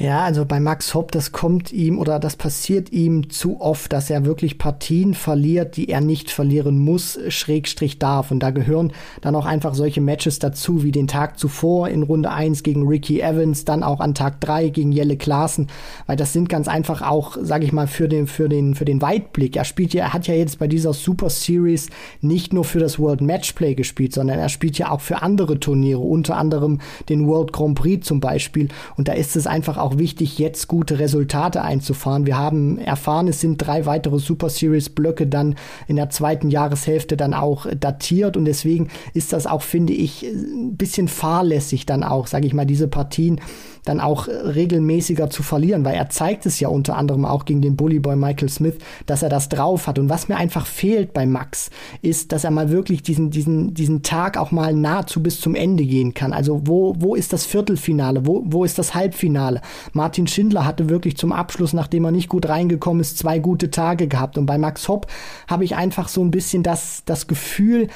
Ja, also bei Max Hopp, das kommt ihm oder das passiert ihm zu oft, dass er wirklich Partien verliert, die er nicht verlieren muss, schrägstrich darf. Und da gehören dann auch einfach solche Matches dazu, wie den Tag zuvor in Runde 1 gegen Ricky Evans, dann auch an Tag 3 gegen Jelle Klaassen, weil das sind ganz einfach auch, sage ich mal, für den, für den, für den Weitblick. Er spielt ja, er hat ja jetzt bei dieser Super Series nicht nur für das World Matchplay gespielt, sondern er spielt ja auch für andere Turniere, unter anderem den World Grand Prix zum Beispiel. Und da ist es einfach auch auch wichtig, jetzt gute Resultate einzufahren. Wir haben erfahren, es sind drei weitere Super Series Blöcke dann in der zweiten Jahreshälfte dann auch datiert und deswegen ist das auch, finde ich, ein bisschen fahrlässig dann auch, sage ich mal, diese Partien dann auch regelmäßiger zu verlieren, weil er zeigt es ja unter anderem auch gegen den Bullyboy Michael Smith, dass er das drauf hat. Und was mir einfach fehlt bei Max, ist, dass er mal wirklich diesen, diesen, diesen Tag auch mal nahezu bis zum Ende gehen kann. Also wo, wo ist das Viertelfinale? Wo, wo ist das Halbfinale? Martin Schindler hatte wirklich zum Abschluss, nachdem er nicht gut reingekommen ist, zwei gute Tage gehabt. Und bei Max Hopp habe ich einfach so ein bisschen das, das Gefühl,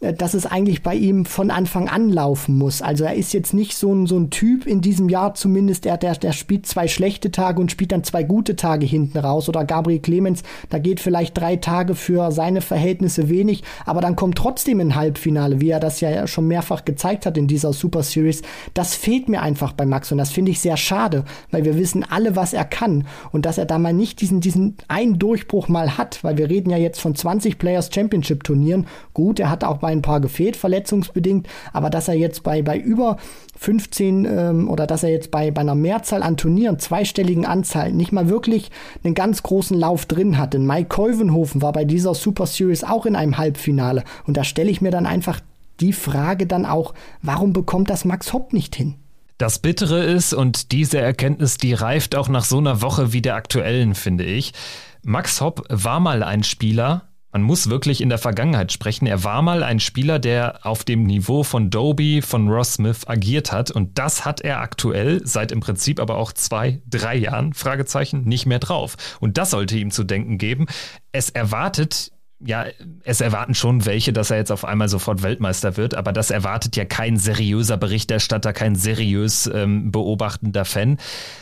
dass es eigentlich bei ihm von Anfang an laufen muss. Also er ist jetzt nicht so ein, so ein Typ in diesem Jahr zumindest, der, der, der spielt zwei schlechte Tage und spielt dann zwei gute Tage hinten raus. Oder Gabriel Clemens, da geht vielleicht drei Tage für seine Verhältnisse wenig, aber dann kommt trotzdem ein Halbfinale, wie er das ja schon mehrfach gezeigt hat in dieser Super Series. Das fehlt mir einfach bei Max und das finde ich sehr schade, weil wir wissen alle, was er kann und dass er da mal nicht diesen, diesen einen Durchbruch mal hat, weil wir reden ja jetzt von 20 Players Championship Turnieren. Gut, er hat auch bei ein paar gefehlt, verletzungsbedingt, aber dass er jetzt bei, bei über 15 ähm, oder dass er jetzt bei, bei einer Mehrzahl an Turnieren, zweistelligen Anzahl, nicht mal wirklich einen ganz großen Lauf drin hat. Denn Mike Kolvenhofen war bei dieser Super Series auch in einem Halbfinale und da stelle ich mir dann einfach die Frage dann auch, warum bekommt das Max Hopp nicht hin? Das Bittere ist, und diese Erkenntnis, die reift auch nach so einer Woche wie der aktuellen, finde ich. Max Hopp war mal ein Spieler, man muss wirklich in der Vergangenheit sprechen. Er war mal ein Spieler, der auf dem Niveau von Doby, von Ross Smith agiert hat. Und das hat er aktuell seit im Prinzip aber auch zwei, drei Jahren, Fragezeichen, nicht mehr drauf. Und das sollte ihm zu denken geben. Es erwartet ja, es erwarten schon welche, dass er jetzt auf einmal sofort Weltmeister wird, aber das erwartet ja kein seriöser Berichterstatter, kein seriös ähm, beobachtender Fan,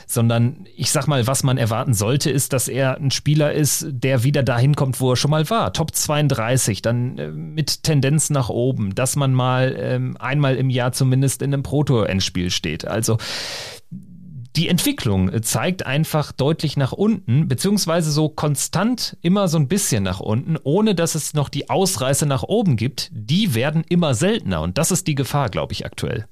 sondern ich sag mal, was man erwarten sollte, ist, dass er ein Spieler ist, der wieder dahin kommt, wo er schon mal war. Top 32, dann äh, mit Tendenz nach oben, dass man mal ähm, einmal im Jahr zumindest in einem Proto-Endspiel steht. Also die Entwicklung zeigt einfach deutlich nach unten, beziehungsweise so konstant immer so ein bisschen nach unten, ohne dass es noch die Ausreißer nach oben gibt. Die werden immer seltener und das ist die Gefahr, glaube ich, aktuell.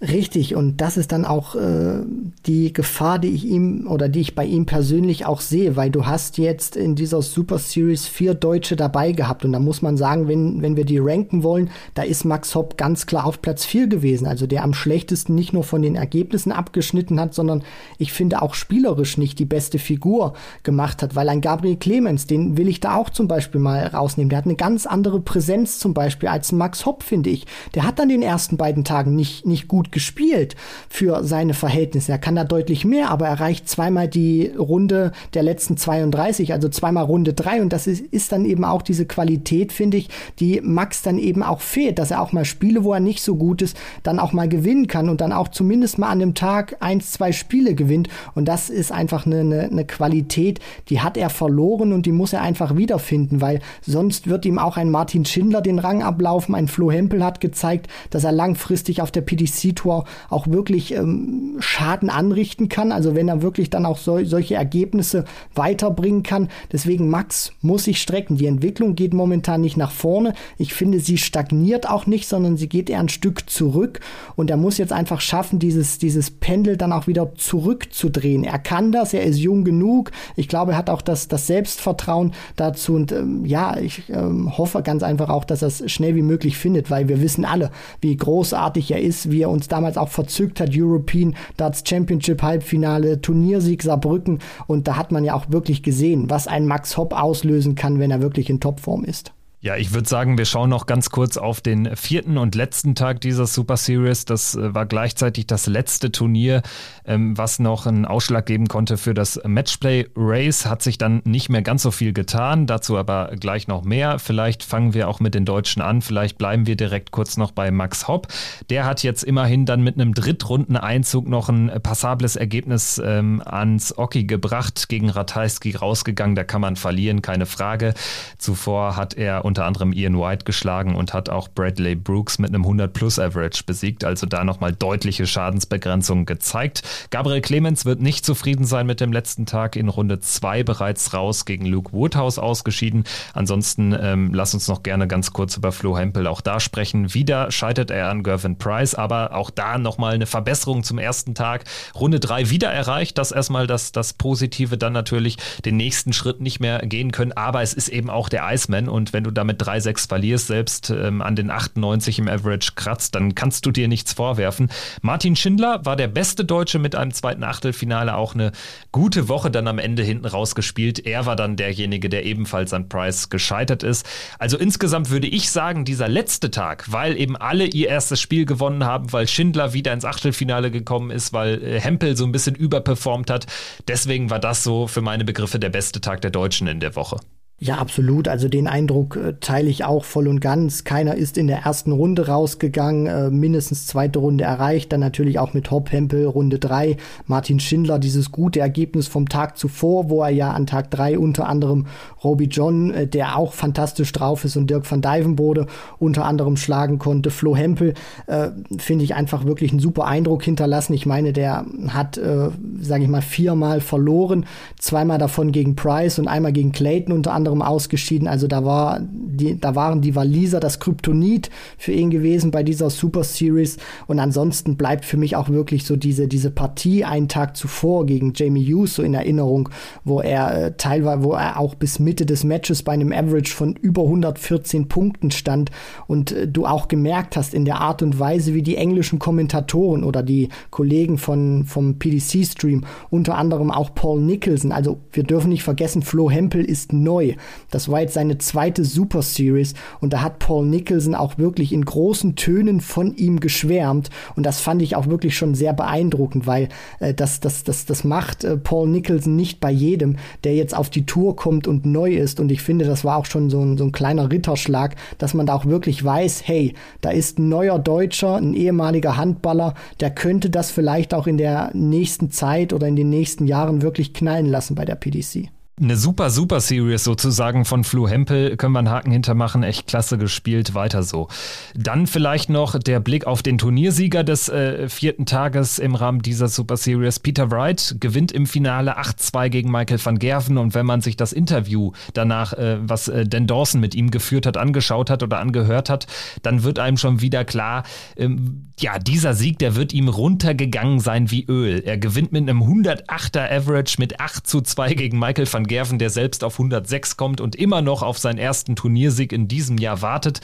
Richtig, und das ist dann auch äh, die Gefahr, die ich ihm oder die ich bei ihm persönlich auch sehe, weil du hast jetzt in dieser Super Series vier Deutsche dabei gehabt. Und da muss man sagen, wenn, wenn wir die ranken wollen, da ist Max Hopp ganz klar auf Platz vier gewesen, also der am schlechtesten nicht nur von den Ergebnissen abgeschnitten hat, sondern ich finde auch spielerisch nicht die beste Figur gemacht hat, weil ein Gabriel Clemens, den will ich da auch zum Beispiel mal rausnehmen, der hat eine ganz andere Präsenz zum Beispiel als Max Hopp, finde ich. Der hat dann den ersten beiden Tagen nicht, nicht gut gespielt für seine Verhältnisse. Er kann da deutlich mehr, aber er erreicht zweimal die Runde der letzten 32, also zweimal Runde drei. Und das ist, ist dann eben auch diese Qualität, finde ich, die Max dann eben auch fehlt, dass er auch mal Spiele, wo er nicht so gut ist, dann auch mal gewinnen kann und dann auch zumindest mal an dem Tag eins, zwei Spiele gewinnt. Und das ist einfach eine, eine, eine Qualität, die hat er verloren und die muss er einfach wiederfinden, weil sonst wird ihm auch ein Martin Schindler den Rang ablaufen, ein Flo Hempel hat gezeigt, dass er langfristig auf der PDC Tour auch wirklich ähm, Schaden anrichten kann. Also wenn er wirklich dann auch so, solche Ergebnisse weiterbringen kann. Deswegen Max muss sich strecken. Die Entwicklung geht momentan nicht nach vorne. Ich finde, sie stagniert auch nicht, sondern sie geht eher ein Stück zurück. Und er muss jetzt einfach schaffen, dieses, dieses Pendel dann auch wieder zurückzudrehen. Er kann das, er ist jung genug. Ich glaube, er hat auch das, das Selbstvertrauen dazu. Und ähm, ja, ich ähm, hoffe ganz einfach auch, dass er es schnell wie möglich findet, weil wir wissen alle, wie großartig er ist, wie er uns damals auch verzückt hat, European Darts Championship Halbfinale, Turniersieg Saarbrücken und da hat man ja auch wirklich gesehen, was ein Max Hopp auslösen kann, wenn er wirklich in Topform ist. Ja, ich würde sagen, wir schauen noch ganz kurz auf den vierten und letzten Tag dieser Super Series. Das äh, war gleichzeitig das letzte Turnier, ähm, was noch einen Ausschlag geben konnte für das Matchplay Race. Hat sich dann nicht mehr ganz so viel getan, dazu aber gleich noch mehr. Vielleicht fangen wir auch mit den Deutschen an, vielleicht bleiben wir direkt kurz noch bei Max Hopp. Der hat jetzt immerhin dann mit einem Drittrundeneinzug noch ein passables Ergebnis ähm, ans Oki gebracht, gegen Ratajski rausgegangen. Da kann man verlieren, keine Frage. Zuvor hat er unter anderem Ian White geschlagen und hat auch Bradley Brooks mit einem 100-plus-Average besiegt, also da nochmal deutliche Schadensbegrenzungen gezeigt. Gabriel Clemens wird nicht zufrieden sein mit dem letzten Tag in Runde 2 bereits raus gegen Luke Woodhouse ausgeschieden. Ansonsten ähm, lass uns noch gerne ganz kurz über Flo Hempel auch da sprechen. Wieder scheitert er an Gervin Price, aber auch da nochmal eine Verbesserung zum ersten Tag. Runde 3 wieder erreicht, das erstmal das, das Positive, dann natürlich den nächsten Schritt nicht mehr gehen können, aber es ist eben auch der Iceman und wenn du damit 3-6 verlierst, selbst ähm, an den 98 im Average kratzt, dann kannst du dir nichts vorwerfen. Martin Schindler war der beste Deutsche mit einem zweiten Achtelfinale, auch eine gute Woche dann am Ende hinten rausgespielt. Er war dann derjenige, der ebenfalls an Price gescheitert ist. Also insgesamt würde ich sagen, dieser letzte Tag, weil eben alle ihr erstes Spiel gewonnen haben, weil Schindler wieder ins Achtelfinale gekommen ist, weil äh, Hempel so ein bisschen überperformt hat. Deswegen war das so für meine Begriffe der beste Tag der Deutschen in der Woche. Ja, absolut. Also den Eindruck äh, teile ich auch voll und ganz. Keiner ist in der ersten Runde rausgegangen, äh, mindestens zweite Runde erreicht, dann natürlich auch mit Hopp Hempel Runde drei. Martin Schindler, dieses gute Ergebnis vom Tag zuvor, wo er ja an Tag drei unter anderem Roby John, äh, der auch fantastisch drauf ist, und Dirk van Dijvenbode unter anderem schlagen konnte. Flo Hempel äh, finde ich einfach wirklich einen super Eindruck hinterlassen. Ich meine, der hat, äh, sage ich mal, viermal verloren, zweimal davon gegen Price und einmal gegen Clayton unter anderem anderem ausgeschieden. Also da war die, da waren die Waliser das Kryptonit für ihn gewesen bei dieser Super Series. Und ansonsten bleibt für mich auch wirklich so diese, diese Partie einen Tag zuvor gegen Jamie Hughes so in Erinnerung, wo er äh, teilweise, wo er auch bis Mitte des Matches bei einem Average von über 114 Punkten stand und äh, du auch gemerkt hast in der Art und Weise, wie die englischen Kommentatoren oder die Kollegen von, vom PDC-Stream, unter anderem auch Paul Nicholson, also wir dürfen nicht vergessen, Flo Hempel ist neu. Das war jetzt seine zweite Super Series und da hat Paul Nicholson auch wirklich in großen Tönen von ihm geschwärmt und das fand ich auch wirklich schon sehr beeindruckend, weil äh, das, das, das, das macht äh, Paul Nicholson nicht bei jedem, der jetzt auf die Tour kommt und neu ist und ich finde, das war auch schon so ein, so ein kleiner Ritterschlag, dass man da auch wirklich weiß, hey, da ist ein neuer Deutscher, ein ehemaliger Handballer, der könnte das vielleicht auch in der nächsten Zeit oder in den nächsten Jahren wirklich knallen lassen bei der PDC eine super, super Series sozusagen von Flu Hempel. Können wir einen Haken hintermachen. Echt klasse gespielt. Weiter so. Dann vielleicht noch der Blick auf den Turniersieger des äh, vierten Tages im Rahmen dieser Super Series. Peter Wright gewinnt im Finale 8-2 gegen Michael van Gerven. Und wenn man sich das Interview danach, äh, was äh, Dan Dawson mit ihm geführt hat, angeschaut hat oder angehört hat, dann wird einem schon wieder klar, ähm, ja, dieser Sieg, der wird ihm runtergegangen sein wie Öl. Er gewinnt mit einem 108er Average mit 8 zu 2 gegen Michael van Gerven, der selbst auf 106 kommt und immer noch auf seinen ersten Turniersieg in diesem Jahr wartet.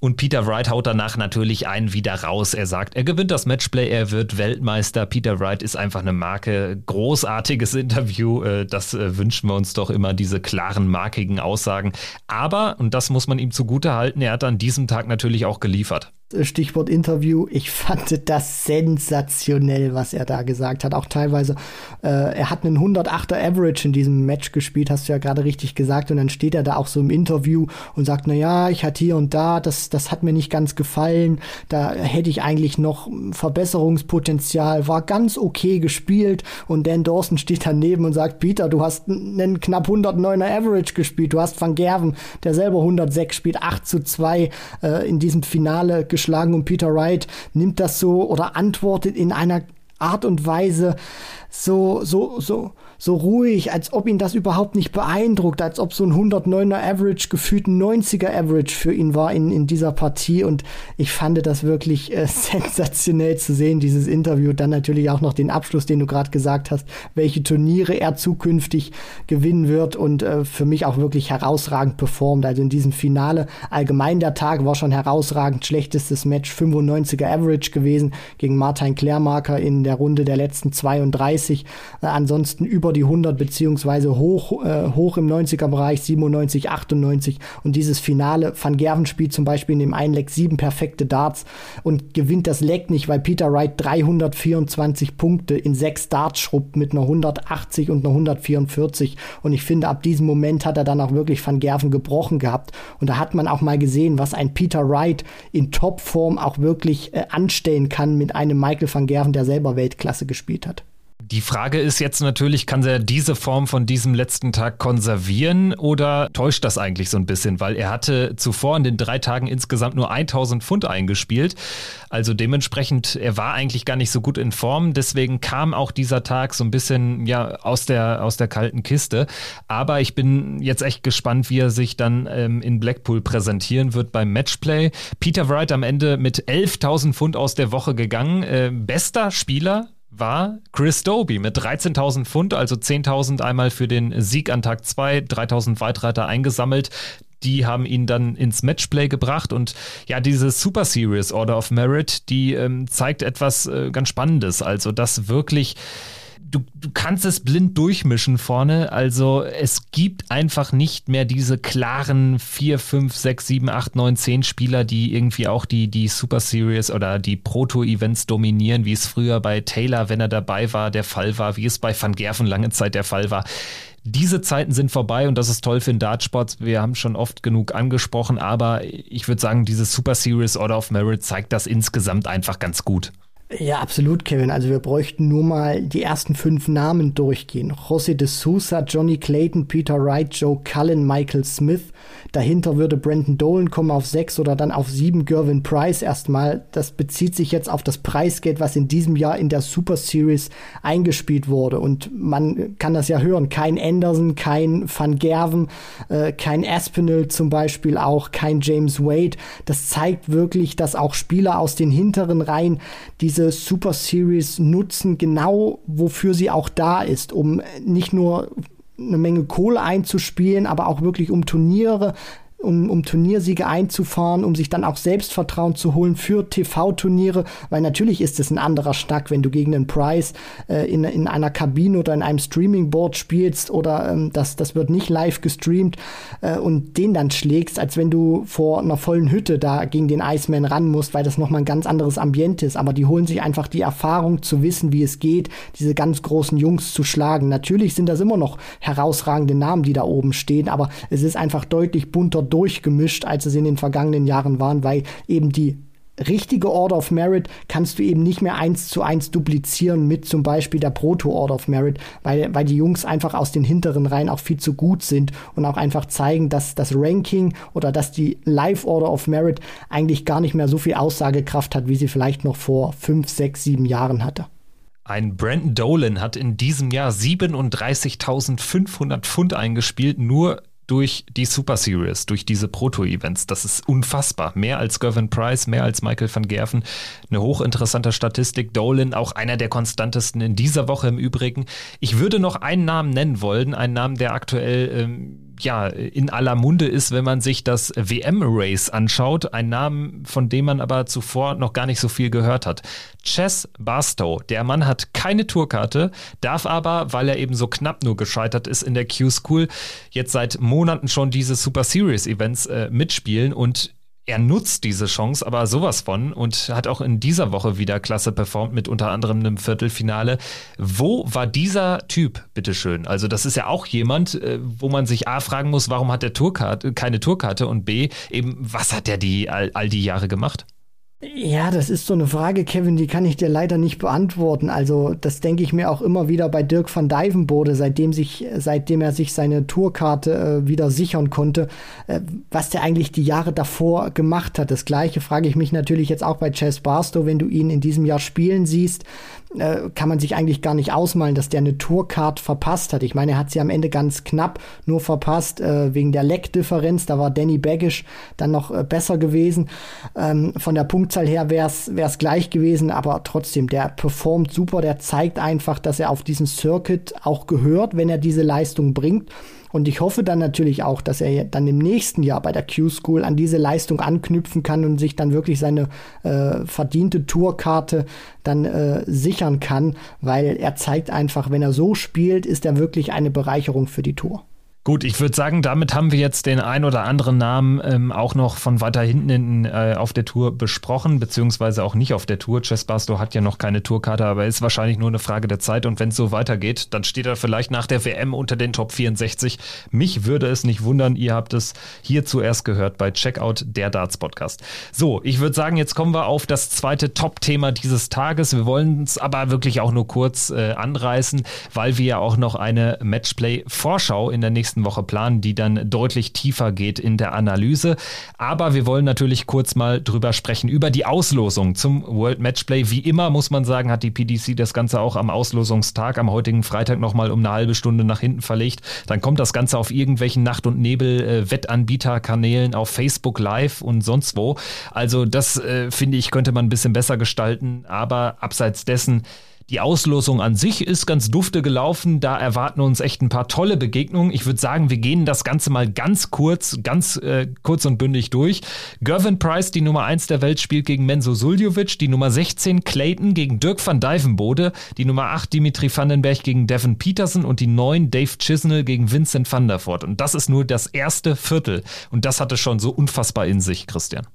Und Peter Wright haut danach natürlich einen wieder raus. Er sagt, er gewinnt das Matchplay, er wird Weltmeister. Peter Wright ist einfach eine Marke. Großartiges Interview. Äh, das äh, wünschen wir uns doch immer, diese klaren, markigen Aussagen. Aber, und das muss man ihm zugute halten, er hat an diesem Tag natürlich auch geliefert. Stichwort Interview. Ich fand das sensationell, was er da gesagt hat. Auch teilweise, äh, er hat einen 108er Average in diesem Match gespielt, hast du ja gerade richtig gesagt. Und dann steht er da auch so im Interview und sagt, na ja, ich hatte hier und da, das, das hat mir nicht ganz gefallen. Da hätte ich eigentlich noch Verbesserungspotenzial. War ganz okay gespielt. Und Dan Dawson steht daneben und sagt, Peter, du hast einen knapp 109er Average gespielt. Du hast Van Gerven, der selber 106 spielt, 8 zu 2 äh, in diesem Finale gespielt geschlagen und Peter Wright nimmt das so oder antwortet in einer Art und Weise so, so, so, so ruhig, als ob ihn das überhaupt nicht beeindruckt, als ob so ein 109er Average gefühlt ein 90er Average für ihn war in, in dieser Partie und ich fand das wirklich äh, sensationell zu sehen, dieses Interview. Dann natürlich auch noch den Abschluss, den du gerade gesagt hast, welche Turniere er zukünftig gewinnen wird und äh, für mich auch wirklich herausragend performt. Also in diesem Finale allgemein der Tag war schon herausragend, schlechtestes Match 95er Average gewesen gegen Martin Klärmarker in der Runde der letzten 32. Äh, ansonsten über über die 100 beziehungsweise hoch, äh, hoch im 90er Bereich, 97, 98 und dieses Finale, Van Gerven spielt zum Beispiel in dem einen Leck sieben perfekte Darts und gewinnt das Leck nicht, weil Peter Wright 324 Punkte in sechs Darts schrubbt mit einer 180 und einer 144 und ich finde, ab diesem Moment hat er dann auch wirklich Van Gerven gebrochen gehabt. Und da hat man auch mal gesehen, was ein Peter Wright in Topform auch wirklich äh, anstellen kann mit einem Michael van Gerven, der selber Weltklasse gespielt hat. Die Frage ist jetzt natürlich, kann er diese Form von diesem letzten Tag konservieren oder täuscht das eigentlich so ein bisschen? Weil er hatte zuvor in den drei Tagen insgesamt nur 1000 Pfund eingespielt. Also dementsprechend, er war eigentlich gar nicht so gut in Form. Deswegen kam auch dieser Tag so ein bisschen ja, aus, der, aus der kalten Kiste. Aber ich bin jetzt echt gespannt, wie er sich dann ähm, in Blackpool präsentieren wird beim Matchplay. Peter Wright am Ende mit 11.000 Pfund aus der Woche gegangen. Äh, bester Spieler war Chris Doby mit 13.000 Pfund, also 10.000 einmal für den Sieg an Tag 2, 3.000 weitere hat er eingesammelt. Die haben ihn dann ins Matchplay gebracht und ja, diese Super Series Order of Merit, die ähm, zeigt etwas äh, ganz Spannendes. Also, dass wirklich du, du kannst es blind durchmischen vorne. Also es gibt einfach nicht mehr diese klaren 4, 5, 6, 7, 8, 9, 10 Spieler, die irgendwie auch die, die Super Series oder die Proto-Events dominieren, wie es früher bei Taylor, wenn er dabei war, der Fall war, wie es bei Van Gerven lange Zeit der Fall war. Diese Zeiten sind vorbei und das ist toll für den Dartsport. Wir haben schon oft genug angesprochen, aber ich würde sagen, diese Super Series Order of Merit zeigt das insgesamt einfach ganz gut. Ja, absolut, Kevin. Also wir bräuchten nur mal die ersten fünf Namen durchgehen. José de Sousa, Johnny Clayton, Peter Wright, Joe Cullen, Michael Smith. Dahinter würde Brandon Dolan kommen auf sechs oder dann auf sieben Gervin Price erstmal. Das bezieht sich jetzt auf das Preisgeld, was in diesem Jahr in der Super Series eingespielt wurde. Und man kann das ja hören. Kein Anderson, kein Van Gerven, äh, kein Aspinall zum Beispiel auch, kein James Wade. Das zeigt wirklich, dass auch Spieler aus den hinteren Reihen diese diese Super Series nutzen, genau wofür sie auch da ist, um nicht nur eine Menge Kohle einzuspielen, aber auch wirklich um Turniere um, um Turniersiege einzufahren, um sich dann auch Selbstvertrauen zu holen für TV-Turniere, weil natürlich ist es ein anderer Schnack, wenn du gegen den Price äh, in, in einer Kabine oder in einem Streaming-Board spielst oder ähm, das, das wird nicht live gestreamt äh, und den dann schlägst, als wenn du vor einer vollen Hütte da gegen den Iceman ran musst, weil das nochmal ein ganz anderes Ambiente ist. Aber die holen sich einfach die Erfahrung zu wissen, wie es geht, diese ganz großen Jungs zu schlagen. Natürlich sind das immer noch herausragende Namen, die da oben stehen, aber es ist einfach deutlich bunter durchgemischt, als es in den vergangenen Jahren waren, weil eben die richtige Order of Merit kannst du eben nicht mehr eins zu eins duplizieren mit zum Beispiel der Proto-Order of Merit, weil, weil die Jungs einfach aus den hinteren Reihen auch viel zu gut sind und auch einfach zeigen, dass das Ranking oder dass die Live-Order of Merit eigentlich gar nicht mehr so viel Aussagekraft hat, wie sie vielleicht noch vor fünf, sechs, sieben Jahren hatte. Ein Brandon Dolan hat in diesem Jahr 37.500 Pfund eingespielt, nur durch die Super Series, durch diese Proto-Events. Das ist unfassbar. Mehr als Gervin Price, mehr als Michael van Gerven. Eine hochinteressante Statistik. Dolan, auch einer der konstantesten in dieser Woche im Übrigen. Ich würde noch einen Namen nennen wollen, einen Namen, der aktuell ähm, ja, in aller Munde ist, wenn man sich das WM-Race anschaut. Ein Name, von dem man aber zuvor noch gar nicht so viel gehört hat. Chess Barstow. Der Mann hat keine Tourkarte, darf aber, weil er eben so knapp nur gescheitert ist in der Q-School, jetzt seit Monaten schon diese Super Series Events äh, mitspielen und er nutzt diese Chance aber sowas von und hat auch in dieser Woche wieder klasse performt mit unter anderem einem Viertelfinale. Wo war dieser Typ, bitteschön? Also das ist ja auch jemand, äh, wo man sich A fragen muss, warum hat er Tourkarte, keine Tourkarte und B, eben, was hat er die all, all die Jahre gemacht? Ja, das ist so eine Frage, Kevin, die kann ich dir leider nicht beantworten. Also, das denke ich mir auch immer wieder bei Dirk van Dijvenbode, seitdem sich, seitdem er sich seine Tourkarte äh, wieder sichern konnte, äh, was der eigentlich die Jahre davor gemacht hat. Das gleiche frage ich mich natürlich jetzt auch bei Chess Barstow, wenn du ihn in diesem Jahr spielen siehst, äh, kann man sich eigentlich gar nicht ausmalen, dass der eine Tourcard verpasst hat. Ich meine, er hat sie am Ende ganz knapp nur verpasst, äh, wegen der Leckdifferenz. Da war Danny Baggish dann noch äh, besser gewesen. Ähm, von der Punktzahl her wäre es gleich gewesen, aber trotzdem, der performt super, der zeigt einfach, dass er auf diesem Circuit auch gehört, wenn er diese Leistung bringt. Und ich hoffe dann natürlich auch, dass er dann im nächsten Jahr bei der Q-School an diese Leistung anknüpfen kann und sich dann wirklich seine äh, verdiente Tourkarte dann äh, sichern kann, weil er zeigt einfach, wenn er so spielt, ist er wirklich eine Bereicherung für die Tour. Gut, ich würde sagen, damit haben wir jetzt den ein oder anderen Namen ähm, auch noch von weiter hinten in, äh, auf der Tour besprochen, beziehungsweise auch nicht auf der Tour. Chess Barstow hat ja noch keine Tourkarte, aber ist wahrscheinlich nur eine Frage der Zeit. Und wenn es so weitergeht, dann steht er vielleicht nach der WM unter den Top 64. Mich würde es nicht wundern, ihr habt es hier zuerst gehört bei Checkout der Darts Podcast. So, ich würde sagen, jetzt kommen wir auf das zweite Top-Thema dieses Tages. Wir wollen es aber wirklich auch nur kurz äh, anreißen, weil wir ja auch noch eine Matchplay-Vorschau in der nächsten nächsten Woche planen, die dann deutlich tiefer geht in der Analyse. Aber wir wollen natürlich kurz mal drüber sprechen, über die Auslosung zum World Matchplay. Wie immer muss man sagen, hat die PDC das Ganze auch am Auslosungstag, am heutigen Freitag nochmal um eine halbe Stunde nach hinten verlegt. Dann kommt das Ganze auf irgendwelchen Nacht- und Nebel-Wettanbieterkanälen auf Facebook Live und sonst wo. Also das äh, finde ich, könnte man ein bisschen besser gestalten. Aber abseits dessen, die Auslosung an sich ist ganz dufte gelaufen. Da erwarten uns echt ein paar tolle Begegnungen. Ich würde sagen, wir gehen das Ganze mal ganz kurz, ganz äh, kurz und bündig durch. Gervin Price, die Nummer 1 der Welt, spielt gegen Menzo Suljovic. Die Nummer 16 Clayton gegen Dirk van Dijvenbode. Die Nummer 8 Dimitri Vandenberg gegen Devin Peterson. Und die 9 Dave Chisnell gegen Vincent van der Voort. Und das ist nur das erste Viertel. Und das hatte schon so unfassbar in sich, Christian.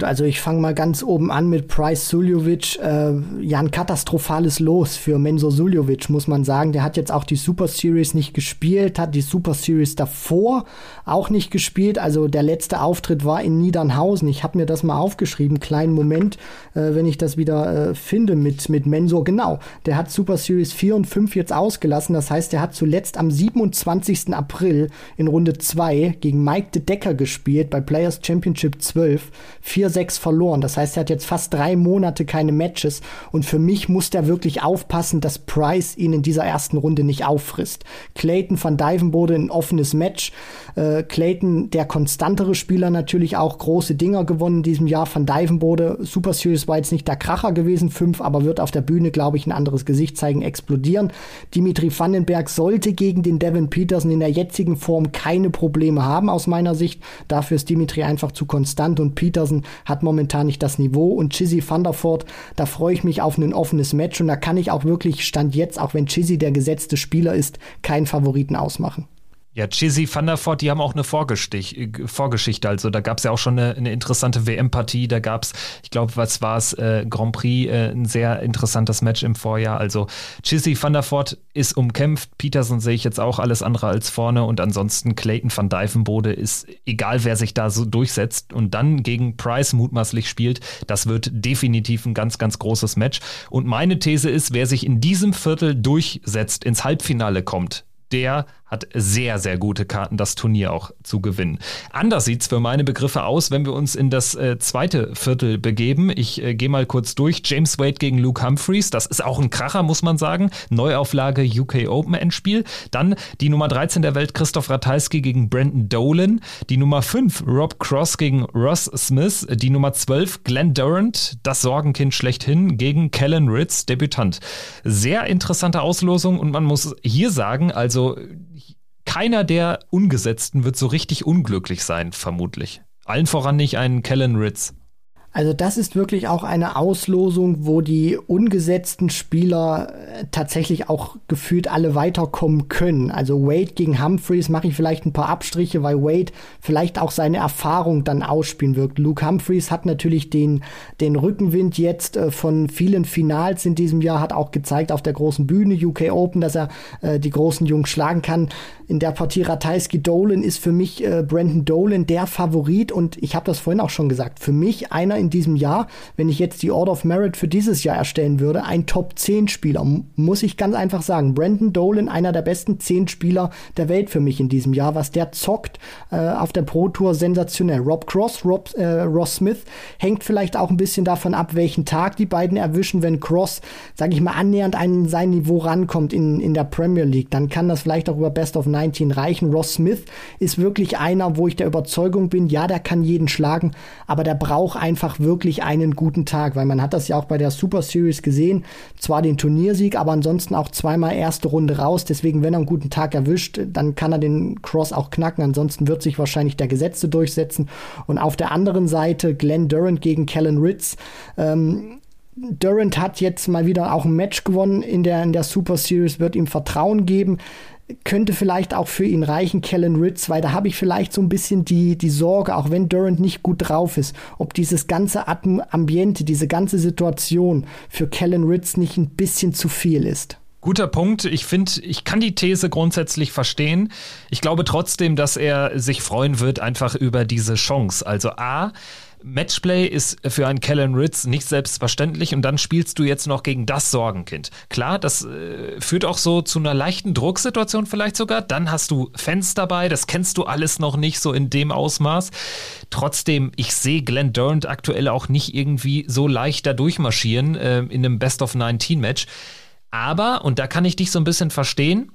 Also ich fange mal ganz oben an mit Price Suljovic. Äh, ja, ein katastrophales Los für Menzo Suljovic, muss man sagen. Der hat jetzt auch die Super Series nicht gespielt, hat die Super Series davor auch nicht gespielt. Also der letzte Auftritt war in Niedernhausen. Ich habe mir das mal aufgeschrieben, kleinen Moment, äh, wenn ich das wieder äh, finde mit, mit Menzo. Genau, der hat Super Series 4 und 5 jetzt ausgelassen. Das heißt, er hat zuletzt am 27. April in Runde 2 gegen Mike de Decker gespielt bei Players Championship 12. 4 4-6 verloren. Das heißt, er hat jetzt fast drei Monate keine Matches. Und für mich muss der wirklich aufpassen, dass Price ihn in dieser ersten Runde nicht auffrisst. Clayton van Dyvenbode ein offenes Match. Äh, Clayton, der konstantere Spieler, natürlich auch große Dinger gewonnen in diesem Jahr. Van Dyvenbode, Super Series war jetzt nicht der Kracher gewesen, fünf, aber wird auf der Bühne, glaube ich, ein anderes Gesicht zeigen, explodieren. Dimitri Vandenberg sollte gegen den Devin Peterson in der jetzigen Form keine Probleme haben, aus meiner Sicht. Dafür ist Dimitri einfach zu konstant und Peterson hat momentan nicht das Niveau. Und Chizzy Voort, da freue ich mich auf ein offenes Match und da kann ich auch wirklich, Stand jetzt, auch wenn Chizzy der gesetzte Spieler ist, keinen Favoriten ausmachen. Ja, Chizzy van der Voort, die haben auch eine Vorgeschichte. Also da gab es ja auch schon eine, eine interessante WM-Partie. Da gab es, ich glaube, was war es, äh, Grand Prix, äh, ein sehr interessantes Match im Vorjahr. Also Chizzy van der Voort ist umkämpft. Peterson sehe ich jetzt auch alles andere als vorne. Und ansonsten Clayton van Dijvenbode ist, egal wer sich da so durchsetzt und dann gegen Price mutmaßlich spielt, das wird definitiv ein ganz, ganz großes Match. Und meine These ist, wer sich in diesem Viertel durchsetzt, ins Halbfinale kommt, der hat sehr, sehr gute Karten, das Turnier auch zu gewinnen. Anders sieht es für meine Begriffe aus, wenn wir uns in das äh, zweite Viertel begeben. Ich äh, gehe mal kurz durch. James Wade gegen Luke Humphreys, das ist auch ein Kracher, muss man sagen. Neuauflage UK Open Endspiel. Dann die Nummer 13 der Welt, Christoph Ratajski gegen Brandon Dolan. Die Nummer 5, Rob Cross gegen Ross Smith. Die Nummer 12, Glenn Durant, das Sorgenkind schlechthin, gegen Kellen Ritz, Debütant. Sehr interessante Auslosung und man muss hier sagen, also keiner der Ungesetzten wird so richtig unglücklich sein, vermutlich. Allen voran nicht ein Kellen Ritz. Also das ist wirklich auch eine Auslosung, wo die ungesetzten Spieler äh, tatsächlich auch gefühlt alle weiterkommen können. Also Wade gegen Humphreys mache ich vielleicht ein paar Abstriche, weil Wade vielleicht auch seine Erfahrung dann ausspielen wird. Luke Humphreys hat natürlich den, den Rückenwind jetzt äh, von vielen Finals in diesem Jahr, hat auch gezeigt auf der großen Bühne UK Open, dass er äh, die großen Jungs schlagen kann. In der Partie Ratajski Dolan ist für mich äh, Brandon Dolan der Favorit und ich habe das vorhin auch schon gesagt, für mich einer in diesem Jahr, wenn ich jetzt die Order of Merit für dieses Jahr erstellen würde, ein Top 10 Spieler, muss ich ganz einfach sagen. Brandon Dolan, einer der besten 10 Spieler der Welt für mich in diesem Jahr. Was der zockt äh, auf der Pro Tour, sensationell. Rob Cross, Rob, äh, Ross Smith hängt vielleicht auch ein bisschen davon ab, welchen Tag die beiden erwischen. Wenn Cross, sage ich mal, annähernd an sein Niveau rankommt in, in der Premier League, dann kann das vielleicht auch über Best of 19 reichen. Ross Smith ist wirklich einer, wo ich der Überzeugung bin, ja, der kann jeden schlagen, aber der braucht einfach einfach wirklich einen guten Tag, weil man hat das ja auch bei der Super Series gesehen, zwar den Turniersieg, aber ansonsten auch zweimal erste Runde raus. Deswegen, wenn er einen guten Tag erwischt, dann kann er den Cross auch knacken. Ansonsten wird sich wahrscheinlich der Gesetzte durchsetzen. Und auf der anderen Seite Glenn Durant gegen Kellen Ritz. Ähm, Durant hat jetzt mal wieder auch ein Match gewonnen in der, in der Super Series, wird ihm Vertrauen geben könnte vielleicht auch für ihn reichen, Kellen Ritz, weil da habe ich vielleicht so ein bisschen die, die Sorge, auch wenn Durant nicht gut drauf ist, ob dieses ganze Ambiente, diese ganze Situation für Kellen Ritz nicht ein bisschen zu viel ist. Guter Punkt. Ich finde, ich kann die These grundsätzlich verstehen. Ich glaube trotzdem, dass er sich freuen wird einfach über diese Chance. Also A, Matchplay ist für einen Kellen Ritz nicht selbstverständlich und dann spielst du jetzt noch gegen das Sorgenkind. Klar, das äh, führt auch so zu einer leichten Drucksituation vielleicht sogar. Dann hast du Fans dabei, das kennst du alles noch nicht so in dem Ausmaß. Trotzdem, ich sehe Glenn Durant aktuell auch nicht irgendwie so leicht da durchmarschieren äh, in einem Best of 19 Match. Aber, und da kann ich dich so ein bisschen verstehen,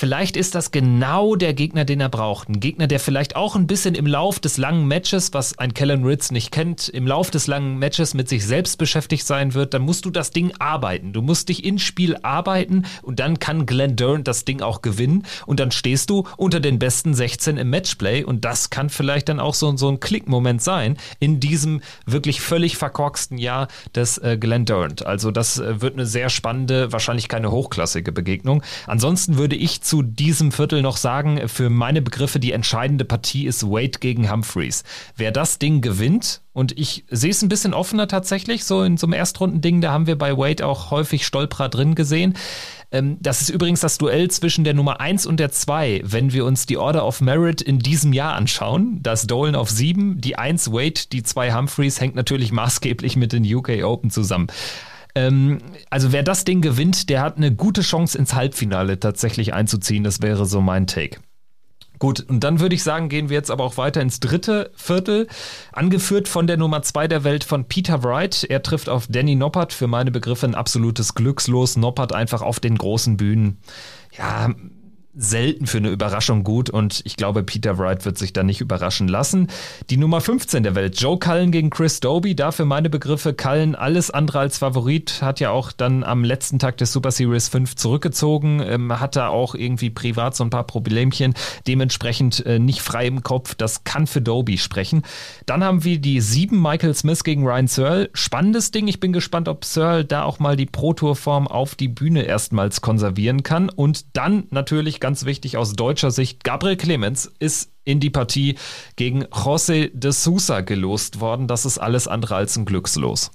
Vielleicht ist das genau der Gegner, den er braucht. Ein Gegner, der vielleicht auch ein bisschen im Lauf des langen Matches, was ein Kellen Ritz nicht kennt, im Lauf des langen Matches mit sich selbst beschäftigt sein wird. Dann musst du das Ding arbeiten. Du musst dich ins Spiel arbeiten und dann kann Glenn Durant das Ding auch gewinnen. Und dann stehst du unter den besten 16 im Matchplay. Und das kann vielleicht dann auch so, so ein Klickmoment sein in diesem wirklich völlig verkorksten Jahr des äh, Glenn Durant. Also das äh, wird eine sehr spannende, wahrscheinlich keine hochklassige Begegnung. Ansonsten würde ich zu diesem Viertel noch sagen, für meine Begriffe die entscheidende Partie ist Wade gegen Humphreys. Wer das Ding gewinnt, und ich sehe es ein bisschen offener tatsächlich, so in so einem Erstrundending, da haben wir bei Wade auch häufig Stolperer drin gesehen. Ähm, das ist übrigens das Duell zwischen der Nummer 1 und der 2, wenn wir uns die Order of Merit in diesem Jahr anschauen. Das Dolan auf 7, die 1 Wade, die 2 Humphreys hängt natürlich maßgeblich mit den UK Open zusammen. Ähm, also wer das Ding gewinnt, der hat eine gute Chance ins Halbfinale tatsächlich einzuziehen. Das wäre so mein Take. Gut, und dann würde ich sagen, gehen wir jetzt aber auch weiter ins dritte Viertel, angeführt von der Nummer zwei der Welt von Peter Wright. Er trifft auf Danny Noppert, für meine Begriffe ein absolutes Glückslos. Noppert einfach auf den großen Bühnen. Ja, selten für eine Überraschung gut und ich glaube, Peter Wright wird sich da nicht überraschen lassen. Die Nummer 15 der Welt, Joe Cullen gegen Chris Doby, dafür meine Begriffe, Cullen alles andere als Favorit, hat ja auch dann am letzten Tag des Super Series 5 zurückgezogen, ähm, hat da auch irgendwie privat so ein paar Problemchen, dementsprechend äh, nicht frei im Kopf, das kann für Doby sprechen. Dann haben wir die 7 Michael Smith gegen Ryan Searle, spannendes Ding, ich bin gespannt, ob Searle da auch mal die Pro-Tour-Form auf die Bühne erstmals konservieren kann. Und dann natürlich ganz wichtig aus deutscher Sicht, Gabriel Clemens ist in die Partie gegen José de Sousa gelost worden. Das ist alles andere als ein Glückslos.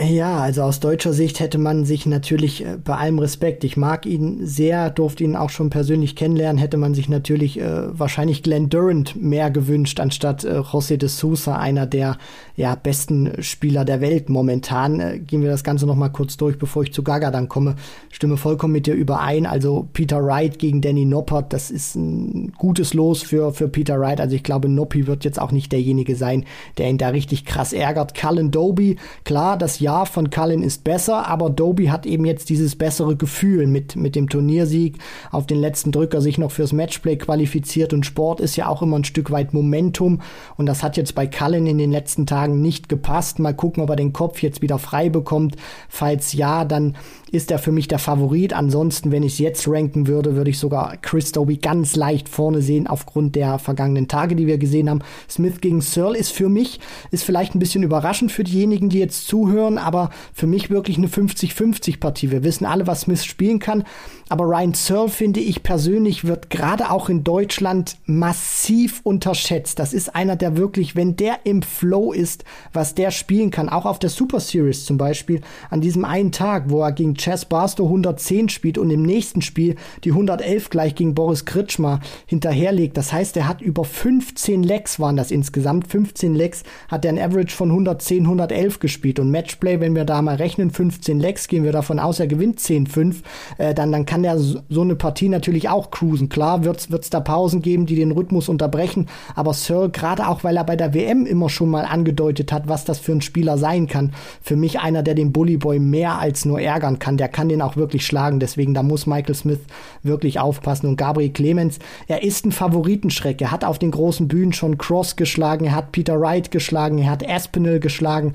Ja, also aus deutscher Sicht hätte man sich natürlich äh, bei allem Respekt, ich mag ihn sehr, durfte ihn auch schon persönlich kennenlernen, hätte man sich natürlich äh, wahrscheinlich Glenn Durant mehr gewünscht, anstatt äh, José de Sousa, einer der ja, besten Spieler der Welt momentan. Äh, gehen wir das Ganze nochmal kurz durch, bevor ich zu Gaga dann komme. Stimme vollkommen mit dir überein. Also Peter Wright gegen Danny Noppert, das ist ein gutes Los für, für Peter Wright. Also ich glaube, Noppi wird jetzt auch nicht derjenige sein, der ihn da richtig krass ärgert. Cullen Doby, klar, das das Jahr von Cullen ist besser, aber Doby hat eben jetzt dieses bessere Gefühl mit, mit dem Turniersieg auf den letzten Drücker sich noch fürs Matchplay qualifiziert und Sport ist ja auch immer ein Stück weit Momentum und das hat jetzt bei Cullen in den letzten Tagen nicht gepasst. Mal gucken, ob er den Kopf jetzt wieder frei bekommt. Falls ja, dann ist er für mich der Favorit. Ansonsten, wenn ich es jetzt ranken würde, würde ich sogar Chris Doby ganz leicht vorne sehen aufgrund der vergangenen Tage, die wir gesehen haben. Smith gegen Searle ist für mich, ist vielleicht ein bisschen überraschend für diejenigen, die jetzt zuhören, aber für mich wirklich eine 50-50 Partie. Wir wissen alle, was Smith spielen kann. Aber Ryan Searle, finde ich persönlich, wird gerade auch in Deutschland massiv unterschätzt. Das ist einer, der wirklich, wenn der im Flow ist, was der spielen kann, auch auf der Super Series zum Beispiel, an diesem einen Tag, wo er gegen Chess Barstow 110 spielt und im nächsten Spiel die 111 gleich gegen Boris Kritschmer hinterherlegt. Das heißt, er hat über 15 Lecks waren das insgesamt. 15 Lecks hat er ein Average von 110, 111 gespielt. Und Matchplay, wenn wir da mal rechnen, 15 Lecks, gehen wir davon aus, er gewinnt 10-5, äh, dann, dann kann kann der so eine Partie natürlich auch cruisen. Klar wird es da Pausen geben, die den Rhythmus unterbrechen, aber Searle, gerade auch weil er bei der WM immer schon mal angedeutet hat, was das für ein Spieler sein kann, für mich einer, der den Bully Boy mehr als nur ärgern kann. Der kann den auch wirklich schlagen. Deswegen, da muss Michael Smith wirklich aufpassen. Und Gabriel Clemens, er ist ein Favoritenschreck. Er hat auf den großen Bühnen schon Cross geschlagen, er hat Peter Wright geschlagen, er hat Aspinall geschlagen.